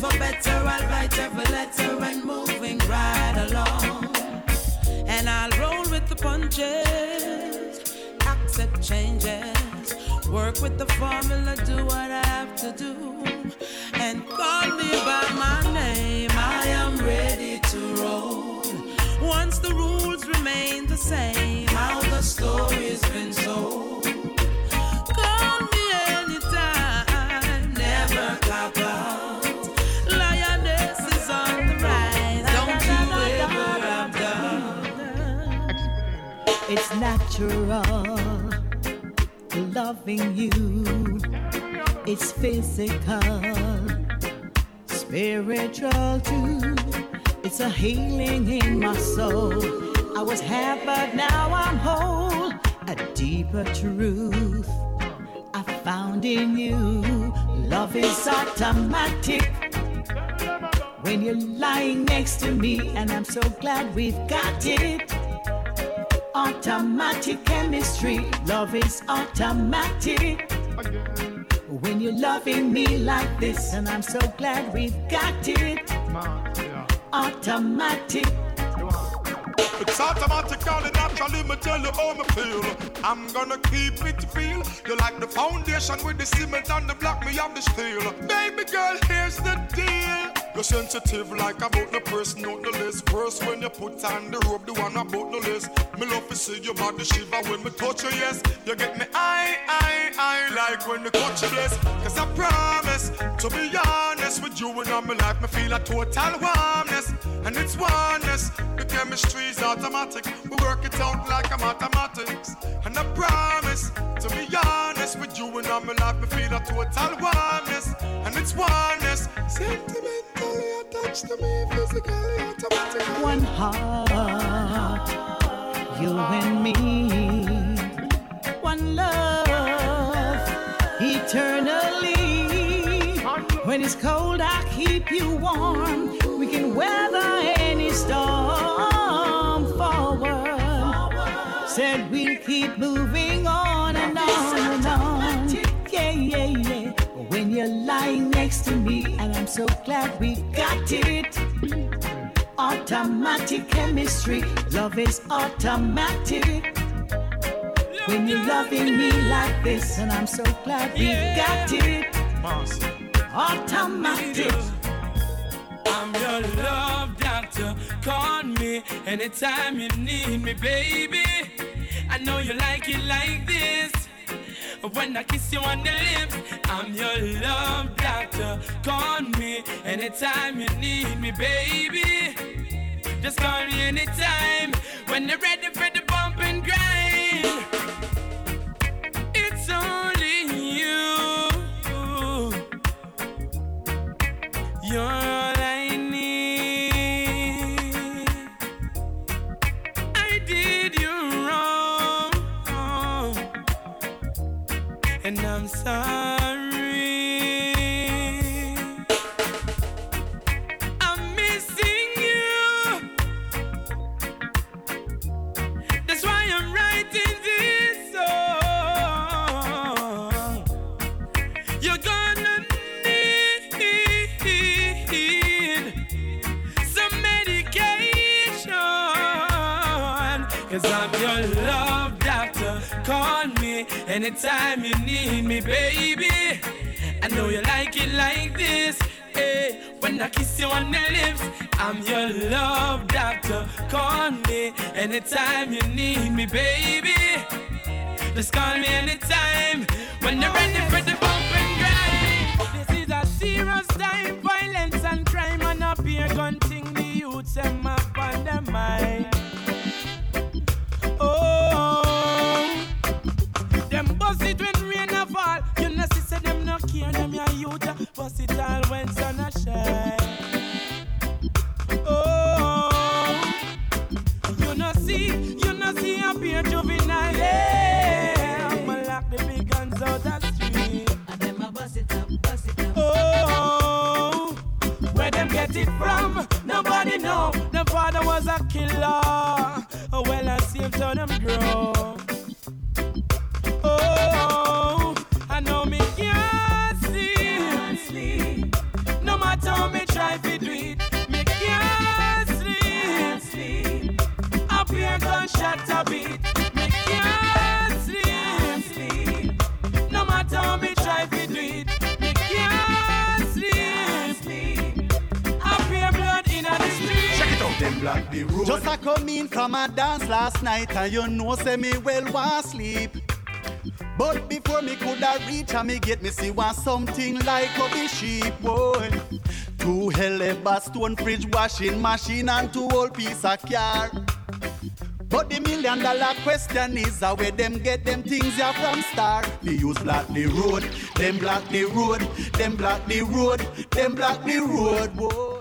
For better, I'll write every letter and moving right along. And I'll roll with the punches, accept changes, work with the formula, do what I have to do. And call me by my name, I am ready to roll. Once the rules remain the same, how the story's been told. Loving you. It's physical, spiritual too. It's a healing in my soul. I was half, but now I'm whole. A deeper truth I found in you. Love is automatic when you're lying next to me, and I'm so glad we've got it automatic chemistry. Love is automatic. When you're loving me like this, and I'm so glad we've got it. Automatic. It's automatically, naturally, me tell you how me feel. I'm gonna keep it real. You like the foundation with the cement and the block, me have the steel. Baby girl, here's the deal. You're sensitive like about the person on the list. Worse when you put on the rope, the one about the list. Me love to see your body shiver when me touch you, yes. You get me I, I, I like when you touch your bliss. Cause I promise to be honest with you and all my life, me feel a total warmness. And it's oneness. The chemistry's automatic. We work it out like a mathematics. And I promise to be honest with you and all my life, me feel a total warmness. And it's oneness. Sentimentally attached to me, physically, automatically. One heart, you and me. One love, eternally. When it's cold, I keep you warm. We can weather any storm you're lying next to me, and I'm so glad we got it. Automatic chemistry, love is automatic. When you're loving me like this, and I'm so glad we got it. Automatic. I'm your love doctor. Call me anytime you need me, baby. I know you like it like this. When I kiss you on the lips, I'm your love doctor. Call me anytime you need me, baby. Just call me anytime when you're ready for the bump and grind. It's only you. You're and anytime you need me, baby. I know you like it like this. Hey, when I kiss you on the lips, I'm your love doctor. Call me anytime you need me, baby. Just call me anytime when you're ready for the bump and grind. This is a serious time, violence and crime, and up here gun thing the youths them up on mind. Care, them your youth all when sun a shine. Oh, you know see, you know see up here juvenile. Yeah, I'ma lock the big guns out the street. And them a bust it up, bust it up. Oh, where them get it from? Nobody know. The father was a killer. Oh well, I see him so them grow. Black the road. Just a come in from a dance last night, and you know say me well want sleep. But before me could I reach I me get me see want something like a be sheep boy. Two hell stone fridge washing machine and two old piece of car. But the million dollar question is how where them get them things ya from start. They use block the road, them block the road, them block the road, them block the road.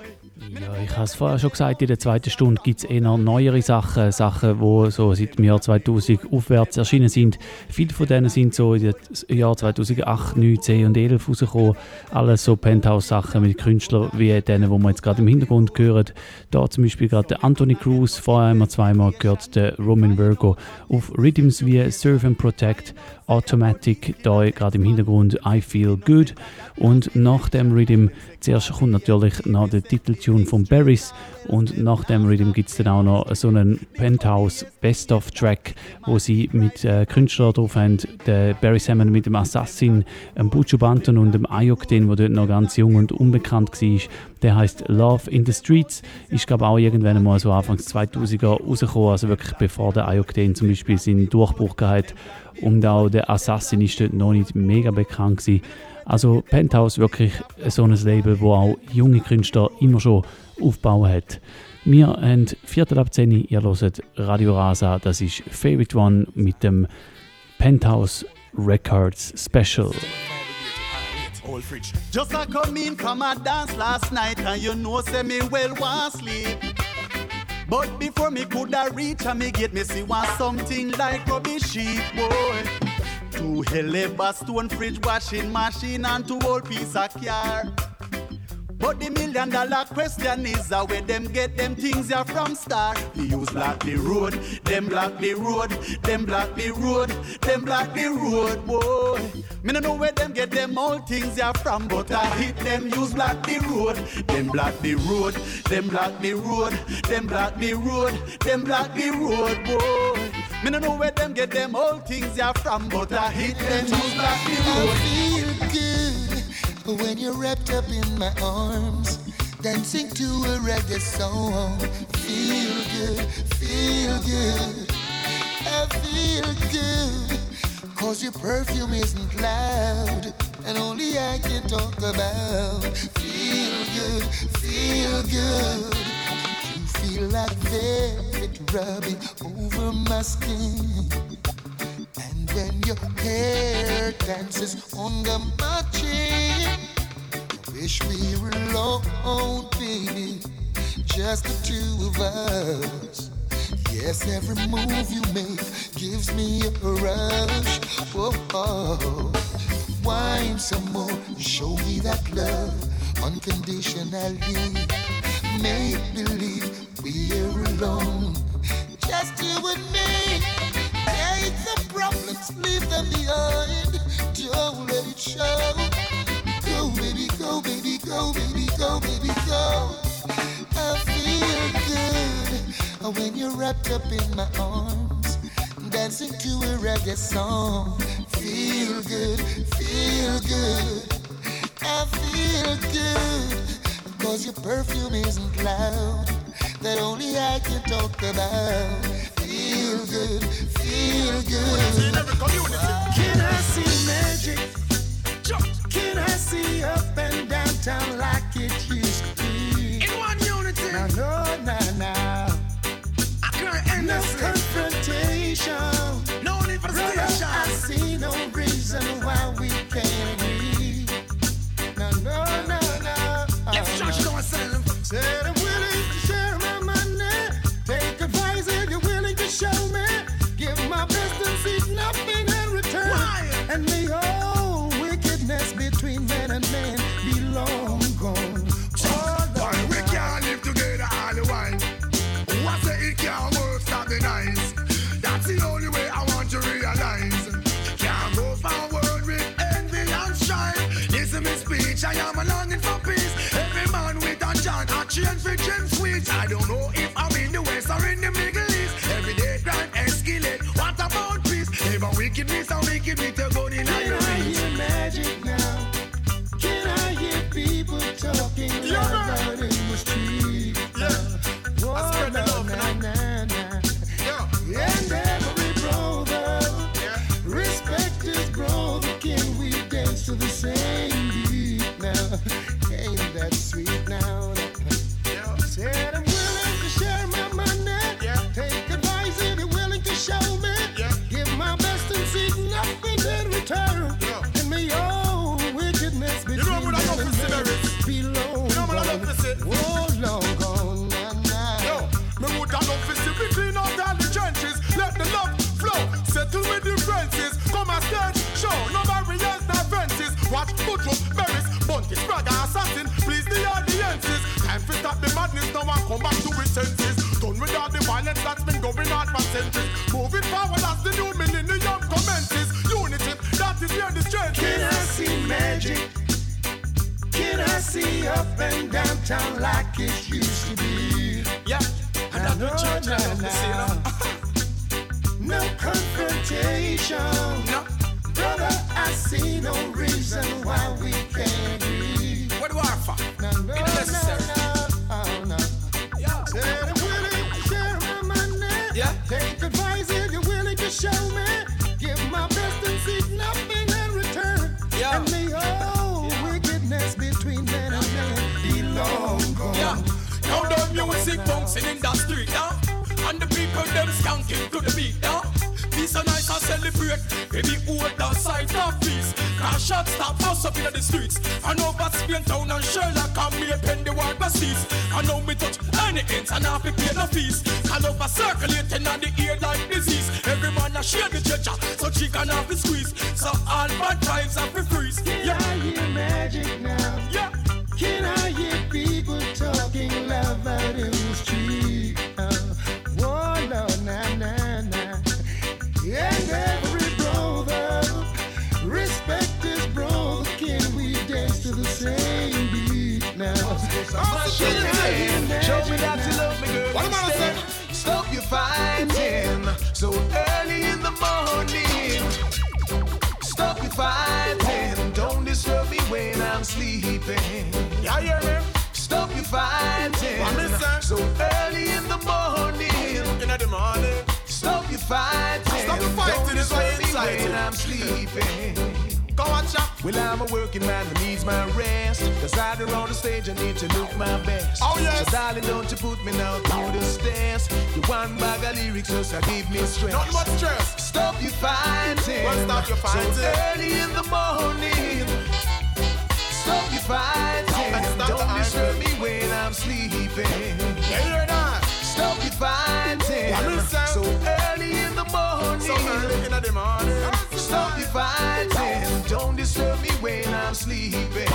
Ja, ich habe es vorher schon gesagt, in der zweiten Stunde gibt es eher neuere Sachen, Sachen, die so seit dem Jahr 2000 aufwärts erschienen sind. Viele von denen sind so in den Jahren 2008, 9, 10 und 11 rausgekommen. Alles so Penthouse-Sachen mit Künstlern wie denen, die wir jetzt gerade im Hintergrund hören. Da zum Beispiel gerade der Anthony Cruz, vorher haben zweimal gehört, der Roman Virgo. Auf Rhythms wie Serve and Protect, Automatic, da gerade im Hintergrund I Feel Good. Und nach dem Rhythm, zuerst kommt natürlich noch der Titeltune von Barrys und nach dem Rhythm gibt es dann auch noch so einen Penthouse Best-of-Track, wo sie mit äh, Künstlern drauf haben, der Barry Salmon mit dem Assassin, dem Buju Banton und dem Ayok, den, der dort noch ganz jung und unbekannt war. Der heißt Love in the Streets, ist glaube auch irgendwann mal so Anfangs 2000er rausgekommen, also wirklich bevor der Ayok den zum Beispiel seinen Durchbruch gehabt und auch der Assassin ist dort noch nicht mega bekannt gewesen. Also Penthouse wirklich so ein Label, wo auch junge Künstler immer schon aufgebaut hat. Wir haben Viertel ab 10 Uhr, ihr hört Radio Rasa, das ist Favorite One mit dem Penthouse Records Special. Just a come in from a dance last night, and you know say me well want sleep. But before me coulda reach and me get me see want something like rubbish sheep boy. Two hell stone fridge washing machine and two old piece of car. But the million dollar question is uh, where them get them things here from start. We use block the road, them block the road, them block the road, them block the road, boy. Me no know where them get them all things here from, but I hit them use block the road, them block the road, them block the road, them block the road, them block the road, boy. Me no know where them get them all things here from, but I hit them use block the road. I feel good when you're wrapped up in my arms, dancing to a reggae song. Feel good, feel good. I feel good, cause your perfume isn't loud, and only I can talk about. Feel good, feel good. You feel like velvet rubbing over my skin. When your hair dances under my chin, wish we were alone, baby, just the two of us. Yes, every move you make gives me a rush. Whoa, oh. wine some more, show me that love unconditionally. Make believe we're alone, just you and me. Problems, leave them behind. Don't let it show. Go, baby, go, baby, go, baby, go, baby, go. I feel good when you're wrapped up in my arms, dancing to a reggae song. Feel good, feel good. I feel good, cause your perfume isn't loud, that only I can talk about. Feel good, feel good. Can I see magic? Can I see up and downtown like it used to be? In one unity. No, no, no, no. I can't end no confrontation. No need for Brother, station. I see no reason why we can't agree. No, no, no, no. Church don't sell them. A change for gem sweet. I don't know if I'm in the west or in the middle east. Every day crime escalate. What about peace? Even wickedness and wickedness see we clean out all the trenches. Let the love flow. Settle with differences. Come and stand, show. No barriers, no fences. Watch Boudreaux, Beres, Bounty, Spragga, Assassin. Please the audiences. Time to stop the madness. Now I come back to its senses. Done with all the violence that's been going on for centuries. Moving forward as the new millennium commences. Unity, that is where the strength Can I see magic? Can I see up and downtown like it used to be? Yeah, see. No confrontation. No. Brother, I see no reason why we can't agree. What do I find? No, no, no, no, oh, no. Said I'm willing to share my money. Yeah. Take advice if you're willing to show me. Give my best and seek nothing in return. Yeah. And may all wickedness between man and man be long gone. Yeah. Now the music bouncing in the celebrate. Hold the side of peace. Cause shots stop us up in the streets. I know over Spain town and Sherlock and me pen the world overseas. And now me touch any ends and have to pay no fees. And over circulating on the ear like disease. Every man a share the treasure, so she can have to squeeze. So all bad vibes have to freeze. Yeah, I hear magic now? Me that you love me, girl. What am I instead. Stop your fighting so early in the morning. Stop your fighting. Don't disturb me when I'm sleeping. Yeah, hear me? Stop your fighting What me say? so early in the morning. In the morning. Stop your fighting. Stop your fighting, Don't it's disturb me when. I'm sleeping. Go watch out. Well, I'm a working man who needs my rest. Cause out there on the stage, I need to look my best. Oh, yes. So, darling, don't you put me now through the stairs. You one bag of lyrics just to give me stress. Nothing but stress. Stop your fighting. Well, stop your fighting. So early in the morning. Stop your fighting. And stop don't disturb me when I'm sleeping. Yeah, that? Stop your fighting. What me say? So early in the morning. So early in the morning. Stop your fighting. Disturb me when I'm sleeping.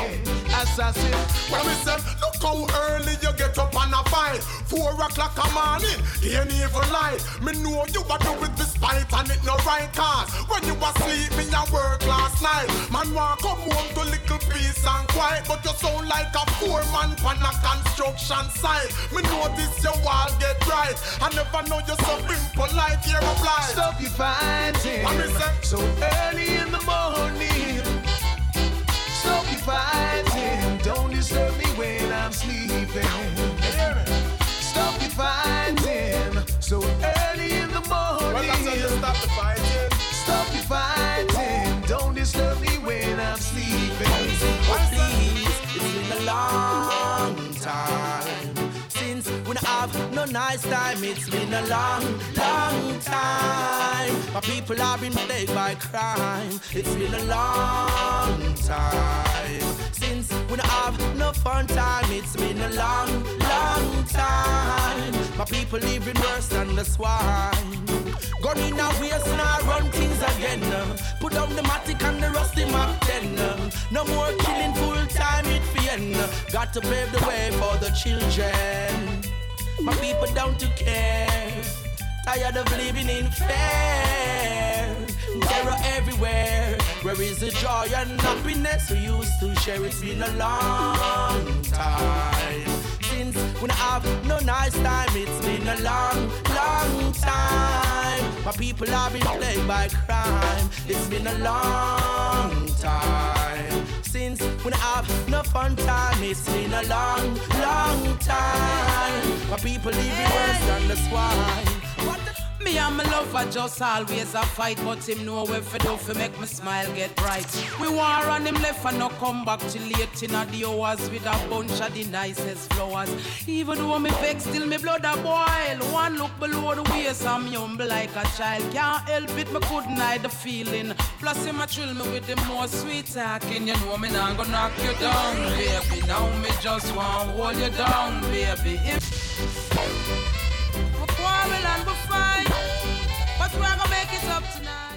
Assassin. Well, me say, look how early you get up and a fight. Four o'clock a morning, ain't even light. Me know you a do it despite and it no right cause. When you was sleep, me a work last night. Man want come home to little peace and quiet, but you sound like a poor man on a construction site. Me notice your wall get right. I never know you so impolite. Here reply. Stop your fighting. What me say? So early in the morning. Fighting. Don't disturb me when I'm sleeping. Stop your fighting. So nice time. It's been a long, long time. My people have been plagued by crime. It's been a long time since we don't have no fun time. It's been a long, long time. My people living worse than the swine. Gun in a waist now run things again. Put down the matic and the rusty 10. uh. No more killing full time it fi end. uh. Got to pave the way for the children. My people down to care. Tired of living in fear. Terror everywhere. Where is the joy and happiness we used to share? It's been a long time since we have no nice time. It's been a long, long time. My people have been plagued by crime. It's been a long time since we have no fun time. It's been a long, long time. My people living worse than the swine. Me and my lover just always a fight, but him know where for do for make me smile get bright. We war on him left and no come back till late in the hours with a bunch of the nicest flowers. Even though me vex, still me blood a boil. One look below the waist, I'm humble like a child. Can't help it, me couldn't hide the feeling. Plus him a thrill me with the more sweet talking. You know me not gonna knock you down, baby. Now me just want hold you down, baby. If quarrel and we fight, but we're gonna make it up tonight.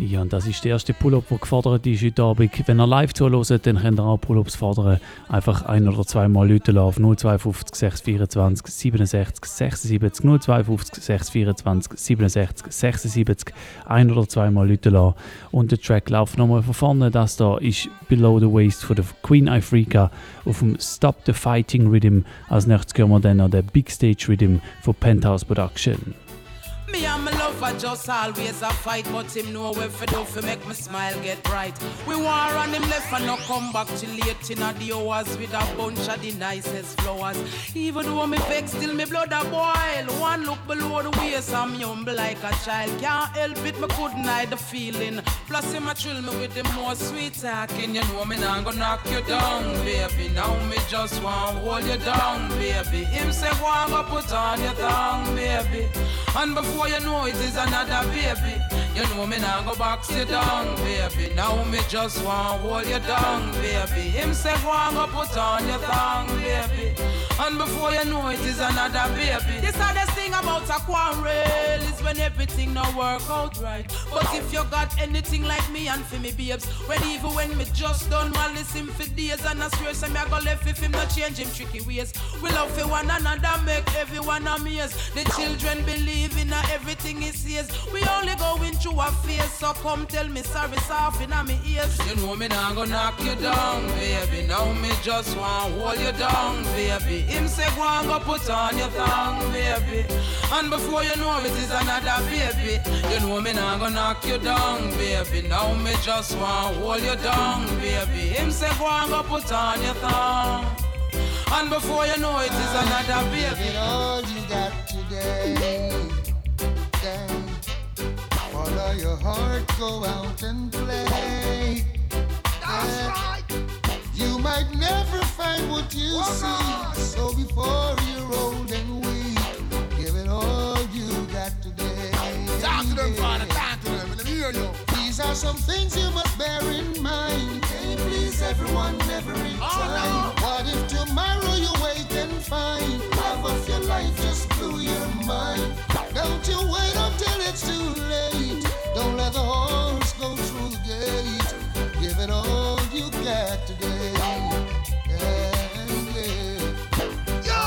Ja, und das ist der erste Pull-Up, der gefordert ist heute Abend. Wenn ihr live zuhört, dann könnt ihr auch Pull-Ups fordern. Einfach ein- oder zweimal Leute auf 052 624 67 76 052 624 67 76 ein- oder zweimal Leute. Und der Track läuft nochmal von vorne. Das da ist Below the Waist von der Queen Africa auf dem Stop the Fighting Rhythm. Als nächstes hören wir dann noch den Big Stage Rhythm von Penthouse Production. Me and my lover just always a fight, but him know where for do for make me smile get bright. We war on him left and no come back till late in the hours with a bunch of the nicest flowers. Even though me vex, still me blood a boil. One look below the waist, I'm humble like a child. Can't help it, me couldn't hide the feeling. Plus him a thrill me with the more sweet talking. You know me not gonna knock you down, baby. Now me just want hold you down, baby. Him say go go put on your tongue, baby. And before you know it is another baby. You know me now go box you down, baby. Now me just want hold you down, baby. Him say and go put on your tongue, baby. And before you know it is another baby. This hardest thing about a quarrel is when everything not work out right. But if you got anything like me and for me babes, when even when me just done malice him for days and I swear some me I go left if him not change him tricky ways. We love for one another, make everyone amazed. The children believe in in everything he says. We only going through a phase, so come tell me sorry, soft in me ears. You know me not gonna knock you down, baby. Now me just want hold you down, baby. Him say go and go put on your thong, baby. And before you know it is another baby. You know me not gonna knock you down, baby. Now me just want hold you down, baby. Him say go and go put on your thong. And before you know it is another baby. all you got today. Then follow your heart, go out and play. That's right. You might never find what you oh, seek. So before you're old and to them, Father, talk to them. Let me hear you. These are some things you must bear in mind. Can't please everyone every time. What if tomorrow you wake and find love of your life just blew your mind? Don't you wait until it's too late. Don't let the horse go through the gate. Give it all you got today. Yeah, yeah. Yo!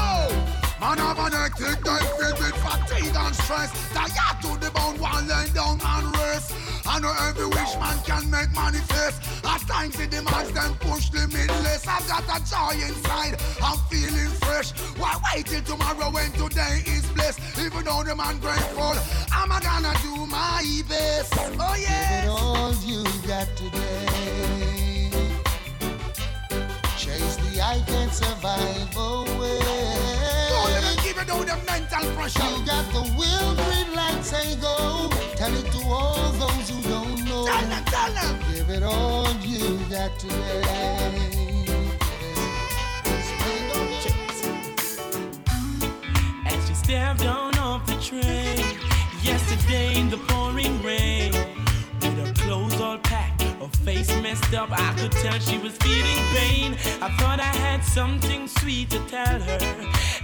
Man have an day filled with fatigue and stress. Tired to the bone, one lay down and rest. I know every wish man can make manifest. At times it demands them push limitless. I've got a joy inside, I'm feeling fresh. Why wait till tomorrow when today is blessed? Even though the man grateful, I'm gonna do my best. Oh Give yeah. it all you got today. Chase the I can't survive oh, away. Don't let me give it all the mental pressure. You got the will, green light, say go. Tell it to all those who don't know. Tell them, tell them. Give it all you got today. As she stepped on off the train yesterday in the pouring rain, with her clothes all packed, her face messed up, I could tell she was feeling pain. I thought I had something sweet to tell her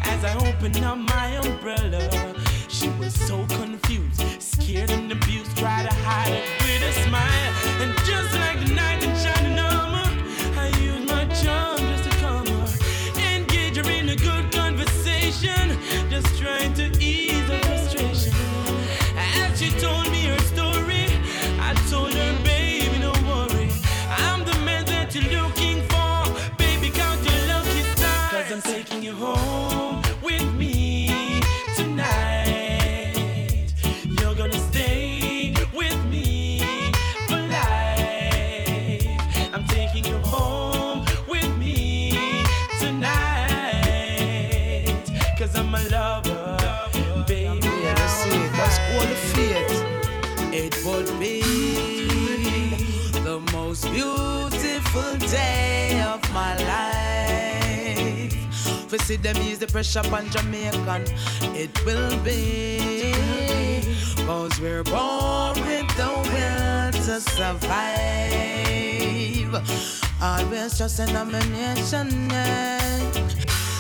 as I opened up my umbrella. She was so confused, scared and abused, tried to hide it with a smile, and just like the night in shining armor, I used my charm just to calm her, engage her in a good conversation, just trying to my life. For see them ease the pressure on Jamaican, it will be. Cause we're born with the will to survive. Always just an nomination.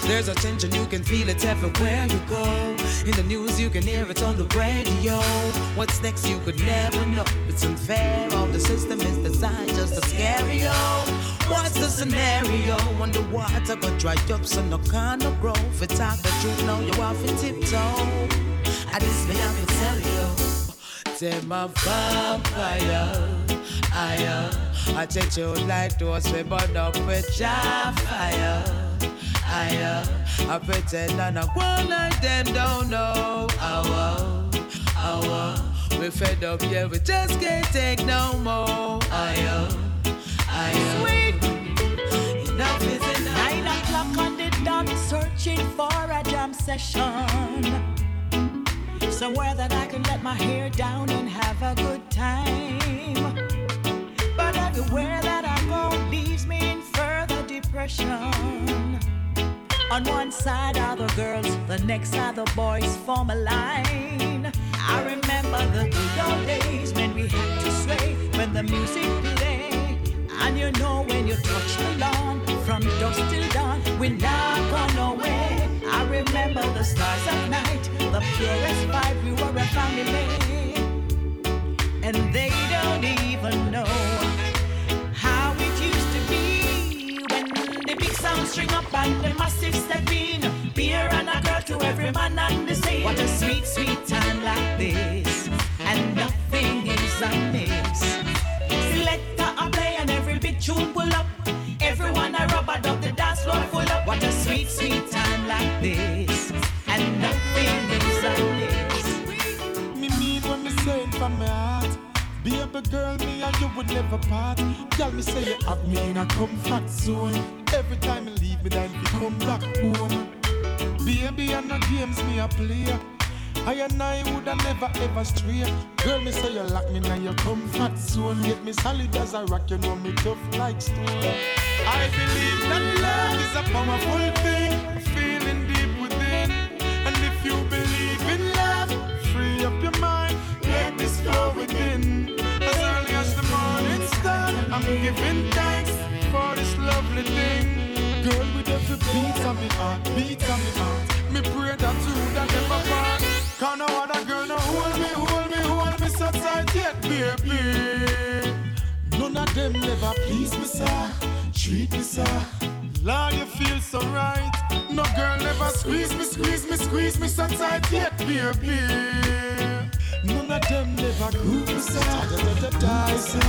There's a tension, you can feel it everywhere you go. In the news, you can hear it on the radio. What's next, you could never know. It's unfair, all the system is designed just to scare you. What's the scenario? when Underwater, but dry up, so no kind of grow. For talk the truth, now you off a tiptoe. I just may have to tell you. Take my vampire, I, I you like those we burn up with your fire. I, I pretend I go like them don't know. Oh, oh, oh. We fed up, yeah, we just can't take no more. I, uh, I, searching for a jam session. Somewhere that I can let my hair down and have a good time. But everywhere that I go leaves me in further depression. On one side are the girls, the next are the boys form a line. I remember the good old days when we had to sway when the music play. And you know when you touch the lawn from dusk till dawn, we not gone away. I remember the stars at night, the purest vibe, we were a family. And they don't even know how it used to be when the big sound string up and the massive step in. Beer and a girl to every man and the same. What a sweet, sweet time like this, and nothing is amiss. Selector a play and every bit tune pull up. Everyone a rubber dub, the dance floor full up. What a sweet, sweet time like this. And nothing is like this. Me mean when me saying from my heart. Baby girl, me and you would never part. Tell me say you have me in a comfort zone. Every time you leave me, then you come back home. Baby, and the games me a play. I and I woulda never ever stray. Girl, me say you lock me in your comfort zone. Get me solid as a rock, you know me tough like stone. I believe that love is a powerful thing, feeling deep within. And if you believe in love, free up your mind, let this flow within. As early as the morning star, I'm giving thanks for this lovely thing. Girl, with every beat of me heart, beat of me heart, me pray that you part. Cause no other girl no hold me, hold me, hold me so tight yet, baby. None of them never please me, sir. Treat me, sir. Lord, you feel so right. No girl never squeeze me, squeeze me, squeeze me so tight yet, baby. None of them never groove me, sir. Da, da, da, da, sir.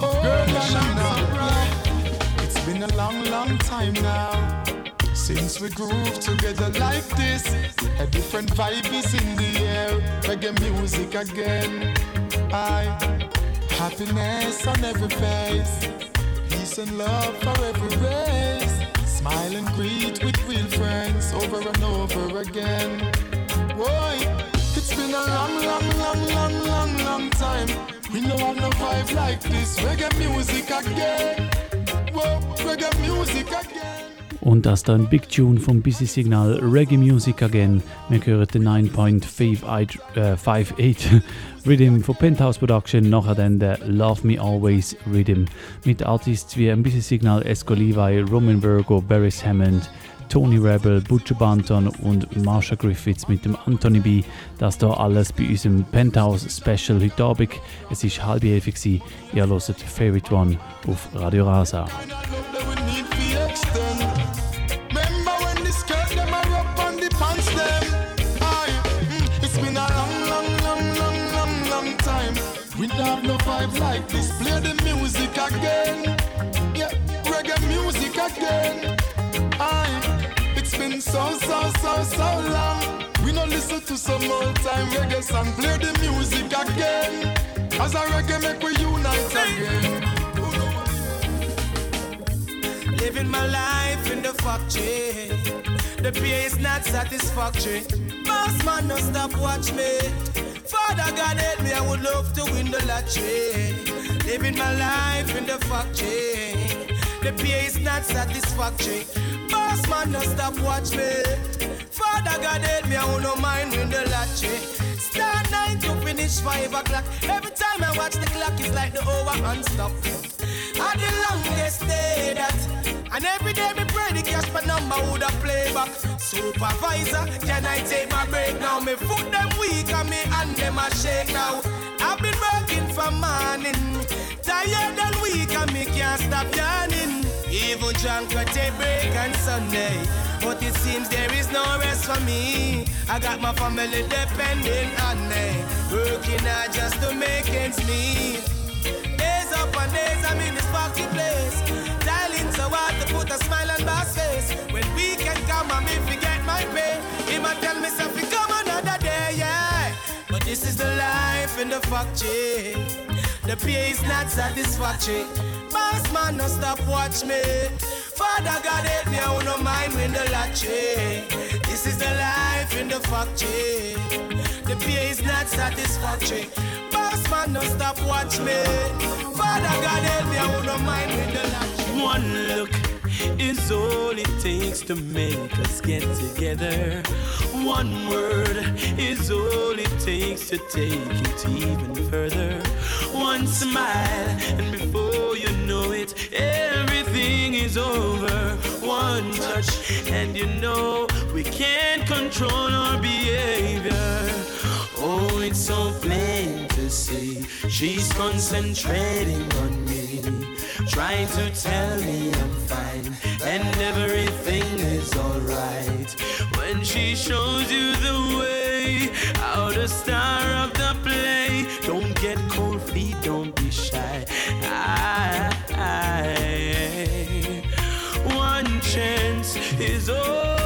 Oh, girl, shine so bright. It's been a long, long time now. Since we groove together like this, a different vibe is in the air. Reggae music again. I happiness on every face, peace and love for every race. Smile and greet with real friends over and over again. Boy, it's been a long, long, long, long, long, long time. We know have no vibe like this. Reggae music again. Whoa, reggae music again. Und das da ein Big Tune vom Busy Signal Reggae Music Again. Wir hören den 9.58 äh, 58 Rhythm von Penthouse Production, nachher dann der Love Me Always Rhythm mit Artists wie ein Busy Signal, Esco Levi, Roman Virgo, Barris Hammond, Tony Rebel, Butcher Banton und Marsha Griffiths mit dem Anthony B. Das da alles bei unserem Penthouse Special heute Abend. Es war halb elf. Ihr hört Favorite One auf Radio Rasa. Music again. Yeah, reggae music again. Aye, it's been so, so, so, so long. We don't listen to some old time reggae song. Play the music again. As a reggae make we unite again. Living my life in the factory. The pay is not satisfactory. Boss man, no stop watch me. Father God help me, I would love to win the lottery. Living my life in the factory. The pay is not satisfactory. Boss man, no stop watch me. Father God help me, I would no mind win the lottery. Start nine to finish five o'clock. Every time I watch the clock, it's like the hour and stop. I the longest day that And every day me pray the cash for number would a play back Supervisor, can I take my break now? Me foot them weak and me hand them a shake now. I've been working from morning. Tired and weak and me can't stop yawning. Even drunk take break on Sunday. But it seems there is no rest for me. I got my family depending on me. Working hard just to make ends meet up and days I'm in this party place. Dialing so hard to put a smile on boss face. When weekend come and me forget my pay. He might tell me something come another day, yeah. But this is the life in the factory. The pay is not satisfactory. Boss man, no stop watch me. Father God help me, I will no mind win the lottery. This is the life in the factory. The pay is not satisfactory. Boss man, no stop watch me. Father God help me, I will no mind win the lottery. One look is all it takes to make us get together. One word is all it takes to take it even further. One smile, and before you know it, everything is over. One touch, and you know we can't control our behavior. Oh, it's so plain to see she's concentrating on me, trying to tell me I'm fine and everything is alright. When she shows you the way, out the star of the play, don't get cold feet, don't be shy. I, I, one chance is all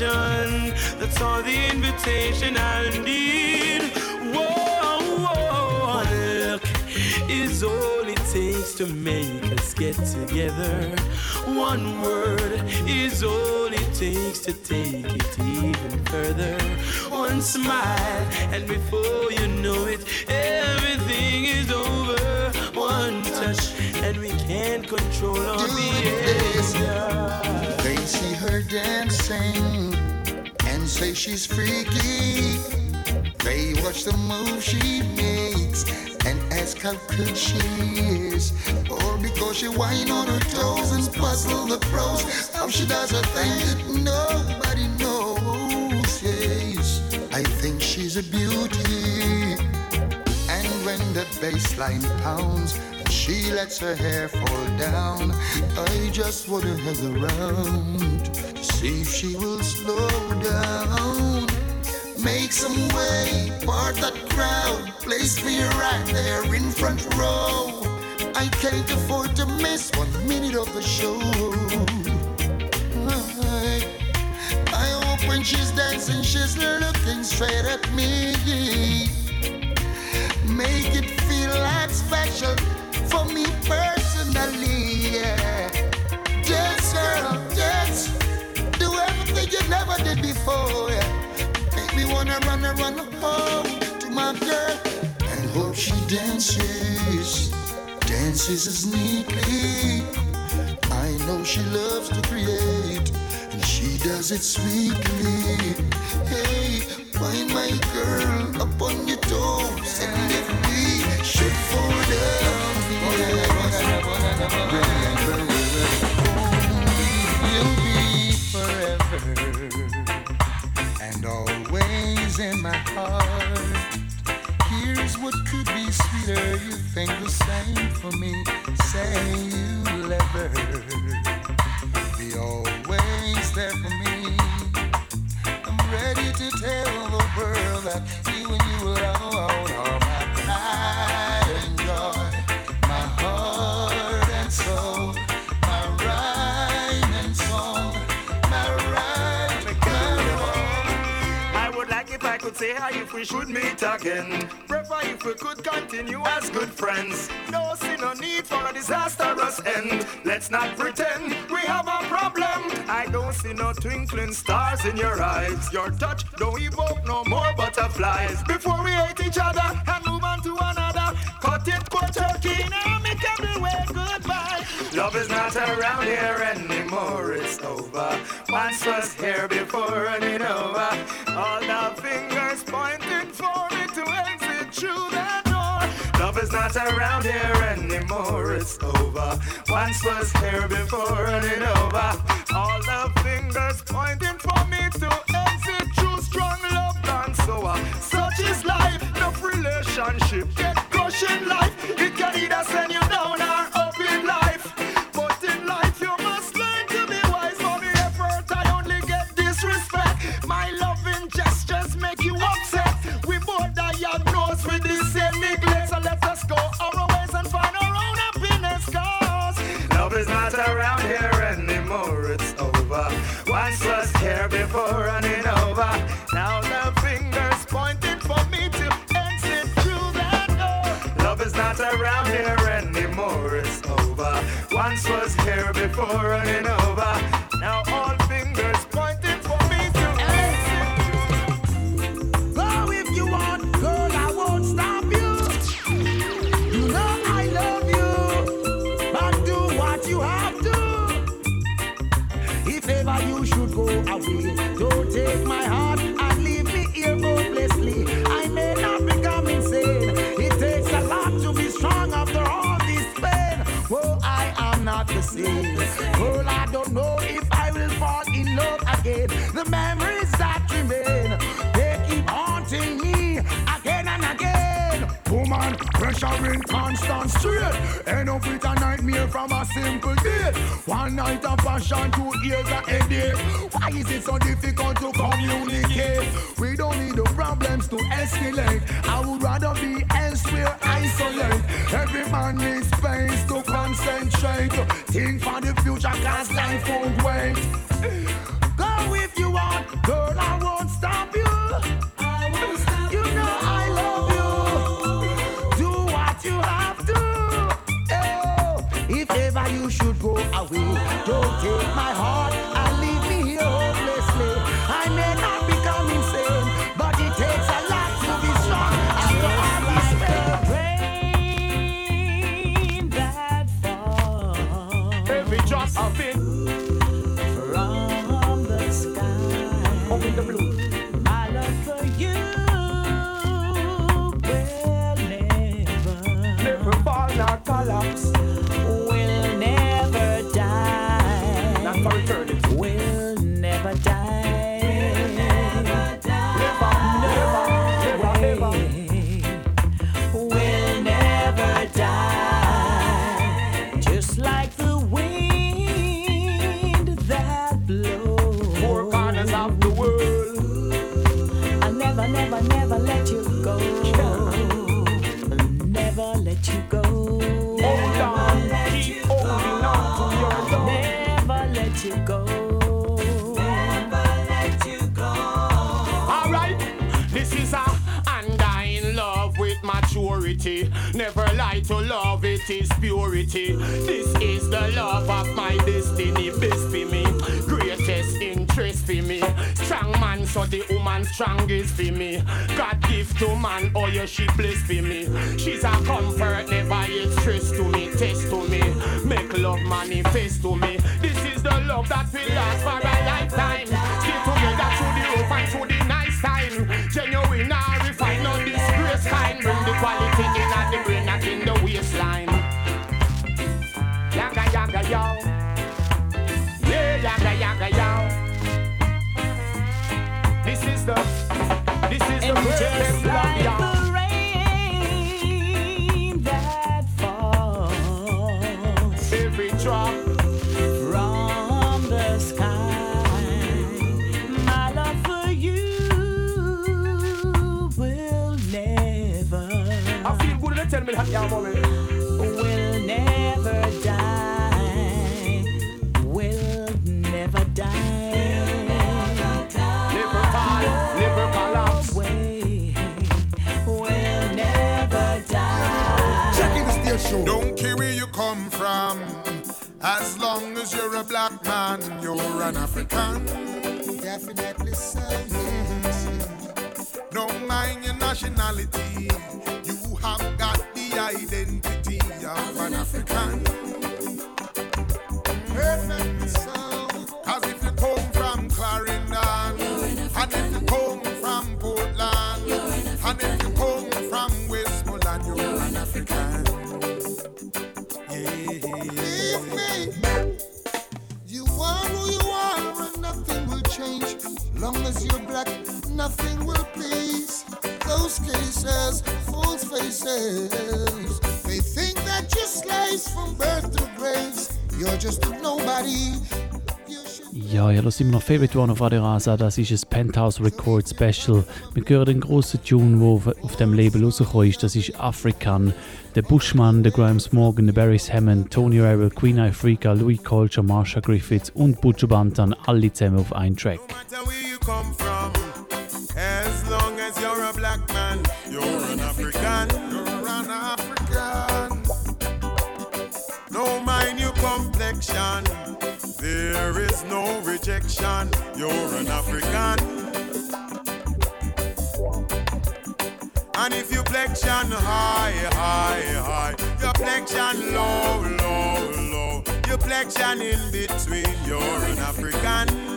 That's all the invitation I need. Whoa, whoa. Look, is all it takes to make us get together. One word is all it takes to take it even further. One smile, and before you know it, everything is over. One touch, and we can't control our behavior. See her dancing and say she's freaky. They watch the move she makes and ask how good she is. Or because she whine on her toes and puzzle the pros. How she does her thing that nobody knows. Yes, I think she's a beauty. And when the bass line pounds, she lets her hair fall down. I just wanna hang around to see if she will slow down. Make some way, part that crowd. Place me right there in front row. I can't afford to miss one minute of the show. I, I hope when she's dancing, she's looking straight at me. Make it feel like special for me personally. Yeah. Dance, girl, dance. Do everything you never did before. Yeah. Make me wanna run and run home to my girl and hope she dances, dances as neatly. I know she loves to create and she does it sweetly. Hey, find my girl up on your toes and if we should fall down, you'll be forever and always in my heart. Here's what could be sweeter. You think the same for me. Say you'll ever be always there for me. I'm ready to tell the world that you and you alone say hi if we should meet again. Prefer if we could continue as good friends. No see no need for a disastrous end. Let's not pretend we have a problem. I don't see no twinkling stars in your eyes. Your touch don't evoke no more butterflies. Before we hate each other and move on to another, cut it quick turkey Love is not around here anymore, it's over. Once was here before running over. Uh, all the fingers pointing for me to exit through that door. Love is not around here anymore, it's over. Once was here before running over. Uh, all the fingers pointing for me to exit through strong love and so on. Such is life, no relationship get crushed in life. It can either with the same neglect. So let us go our ways and find our own happiness. Cause love is not around here anymore. It's over. Once was here before running over. Now the fingers pointing for me to exit through that door. Love is not around here anymore. It's over. Once was here before running over. point of passion, to ears are headache. Why is it so difficult to communicate? We don't need the problems to escalate. I would rather be elsewhere, isolate. Every man needs space to concentrate. Think for the future, cause life won't wait. Go if you want, girl, I won't stop you. Don't take my heart Never lie to love, it is purity. This is the love of my destiny, best for me. Greatest interest for me. Strong man, so the woman strongest for me. God give to man, oh yeah, she blessed for me. She's a comfort, never yet stress to me, test to me. Make love manifest to me. This is the love that will last for a lifetime. As long as you're a black man, you're an African. Definitely so. Don't mind your nationality. You have got the identity of an African. Ja, das sind wir noch Favorite One auf Radio Rasa. Das ist ein Penthouse Record Special. Wir hören den grossen Tune, der auf, auf dem Label rausgekommen ist. Das ist African. Der Bushman, der Grimes Morgan, der Barry's Hammond, Tony Rebel, Queen Africa, Louis Culture, Marsha Griffiths und Butcher Bantan. Alle zusammen auf einen Track. matter complexion, there is no rejection. You're an African. And if you flexion high, high, high, your flexion low, low, low, your flexion in between, you're an African.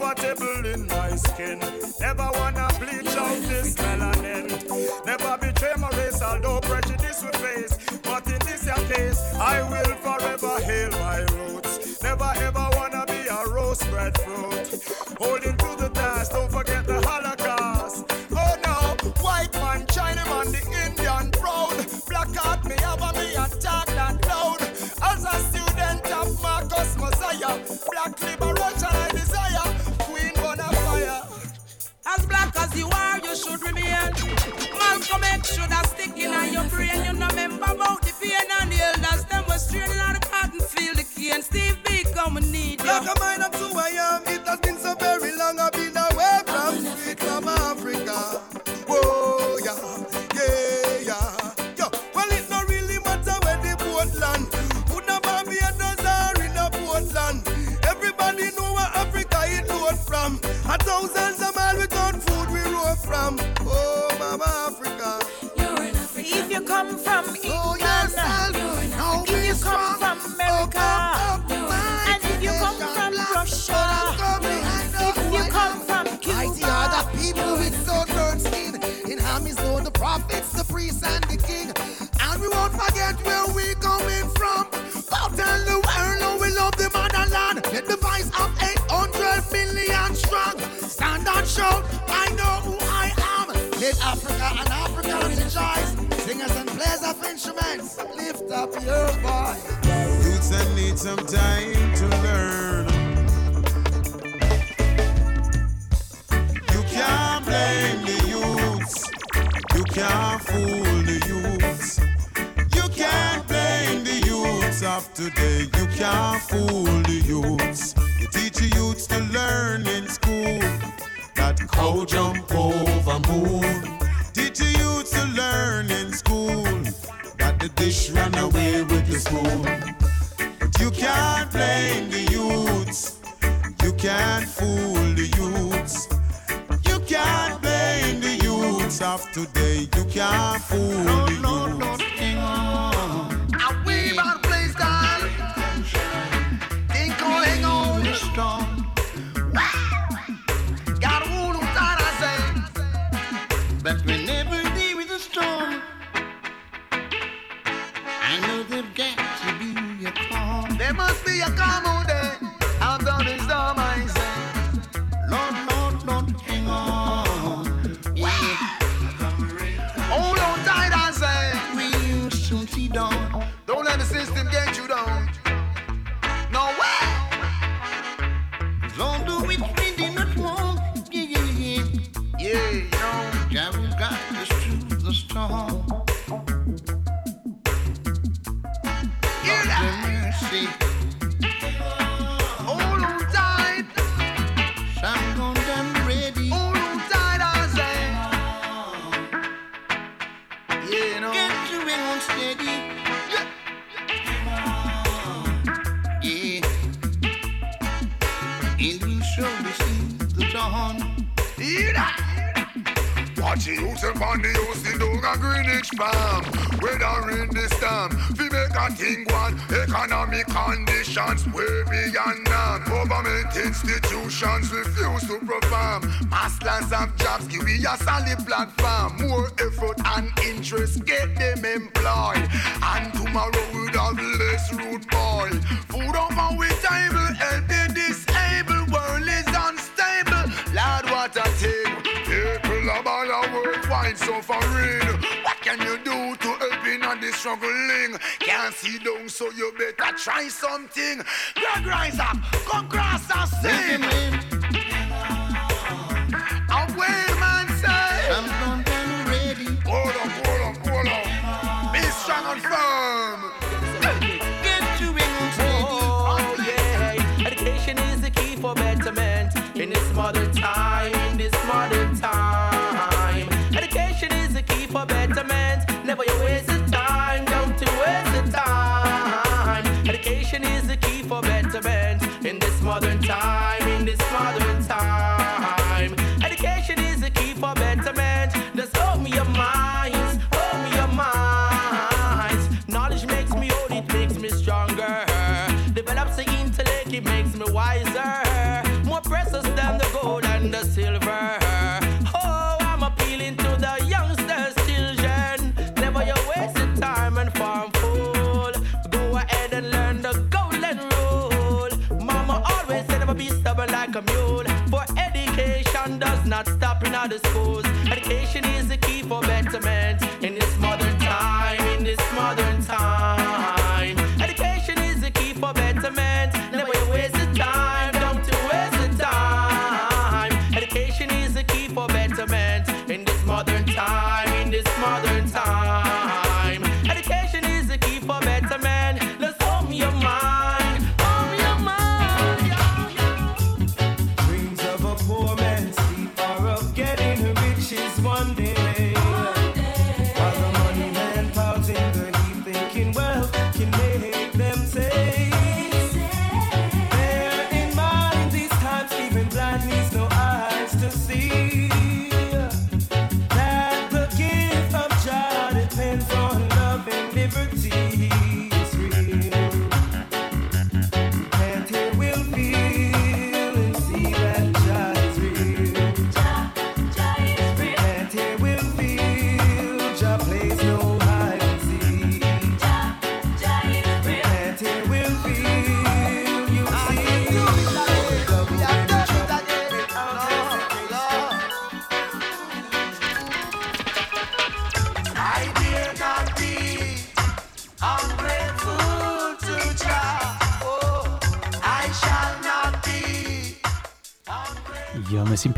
Comfortable in my skin. Never wanna bleach out this melanin. Never betray my race, although prejudice will face. But in this your case, I will forever hail my roots. Never ever wanna be a rose bred fruit. Holding to the task, don't forget As you are, you should remain. Malcolm X should have stick in your brain. You know, remember about the pain and the elders. Them was straining on the cotton field, the cane. Steve Biko, we need you. Like a mind up to I am. It has been so very long. I've been priest and the king. And we won't forget where we coming from. Go tell the world how we love the motherland. Let the voice of 800 million strong stand and shout. I know who I am. Let Africa and Africa rejoice. Singers and players of instruments, lift up your voice. Roots that need some time to learn. You can't blame me can't fool the youths. You can't blame the youths of today. You can't fool the youths. You teach the youths to learn in school that cow jump over moon. Teach the youths to learn in school that the dish ran away with the spoon. But you can't blame the youths. You can't fool the youths. You can't of today, you can't fool no, no, no, try something. Your rise up.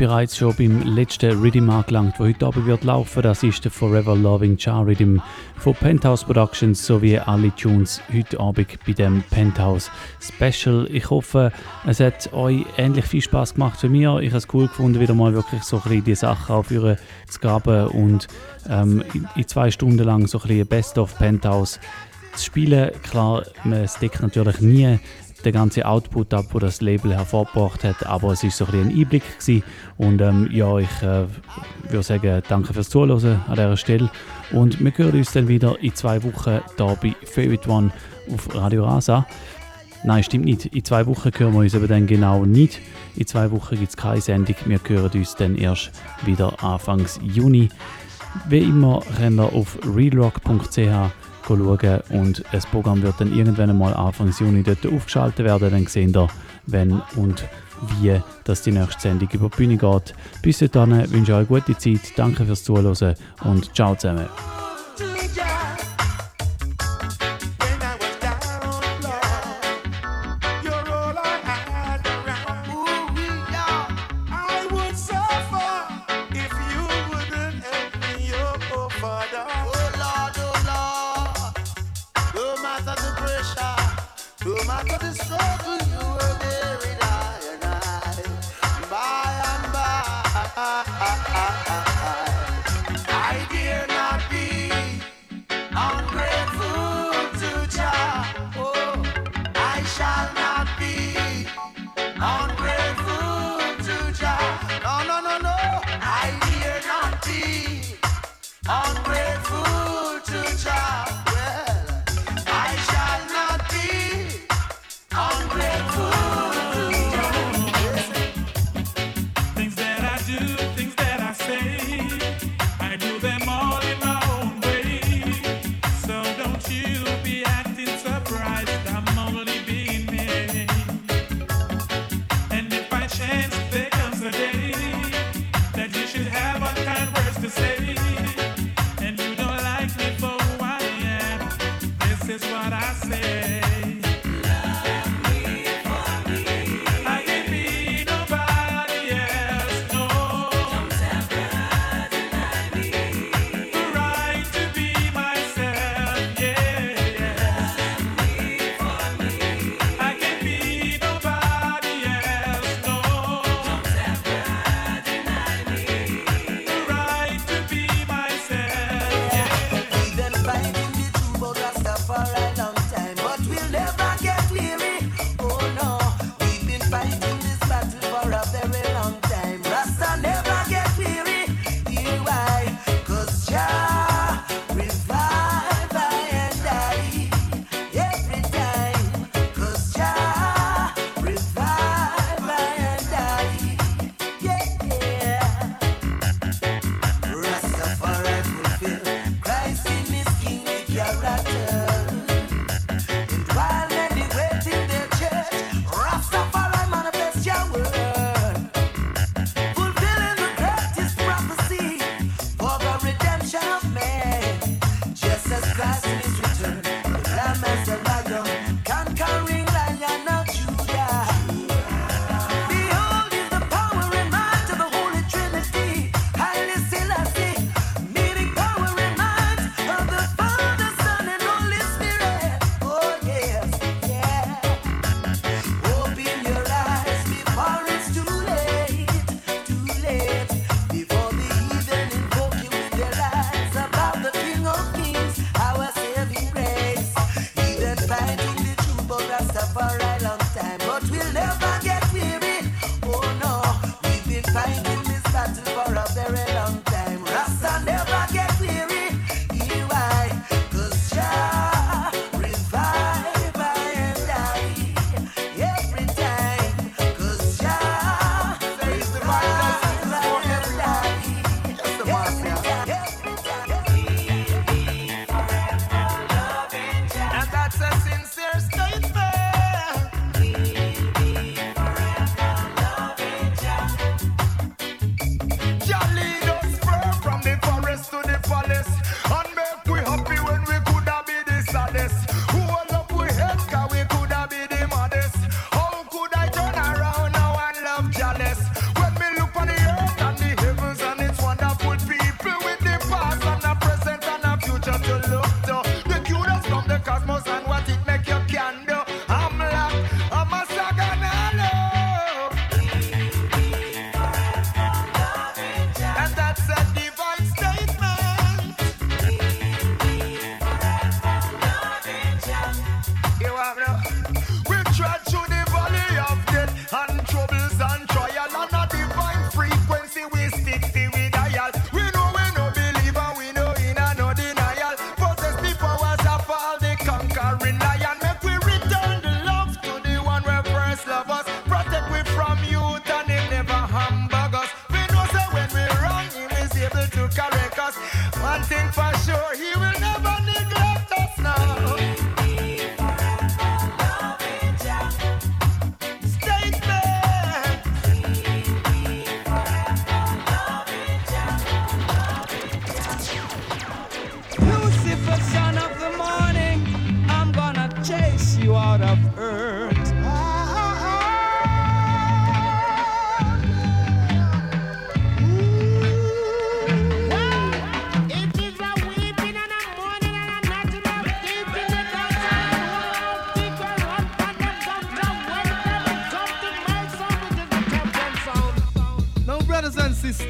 Bereits schon beim letzten Rhythm angelangt, der heute Abend wird laufen. Das ist der Forever Loving Char Rhythm von Penthouse Productions sowie alle Tunes heute Abend bei dem Penthouse Special. Ich hoffe, es hat euch ähnlich viel Spaß gemacht wie mir. Ich habe es cool gefunden, wieder mal wirklich so ein bisschen die Sachen aufführen zu graben und ähm, in, zwei Stunden lang so ein bisschen Best of Penthouse zu spielen. Klar, man deckt natürlich nie den ganzen Output ab, wo das Label hervorgebracht hat, aber es ist so ein, ein Einblick gewesen. und ähm, ja, ich äh, würde sagen, danke fürs Zuhören an dieser Stelle und wir hören uns dann wieder in zwei Wochen hier bei Favorite One auf Radio Rasa. Nein, stimmt nicht. In zwei Wochen hören wir uns aber dann genau nicht. In zwei Wochen gibt es keine Sendung. Wir hören uns dann erst wieder Anfangs Juni. Wie immer könnt ihr auf realrock.ch schauen und das Programm wird dann irgendwann einmal Anfang Juni dort aufgeschaltet werden. Dann sehen ihr, wenn und wie dass die nächste Sendung über die Bühne geht. Bis dahin wünsche ich euch gute Zeit, danke fürs Zuhören und ciao zusammen.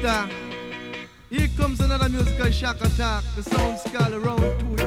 Here comes another musical shock attack. The sounds skull around two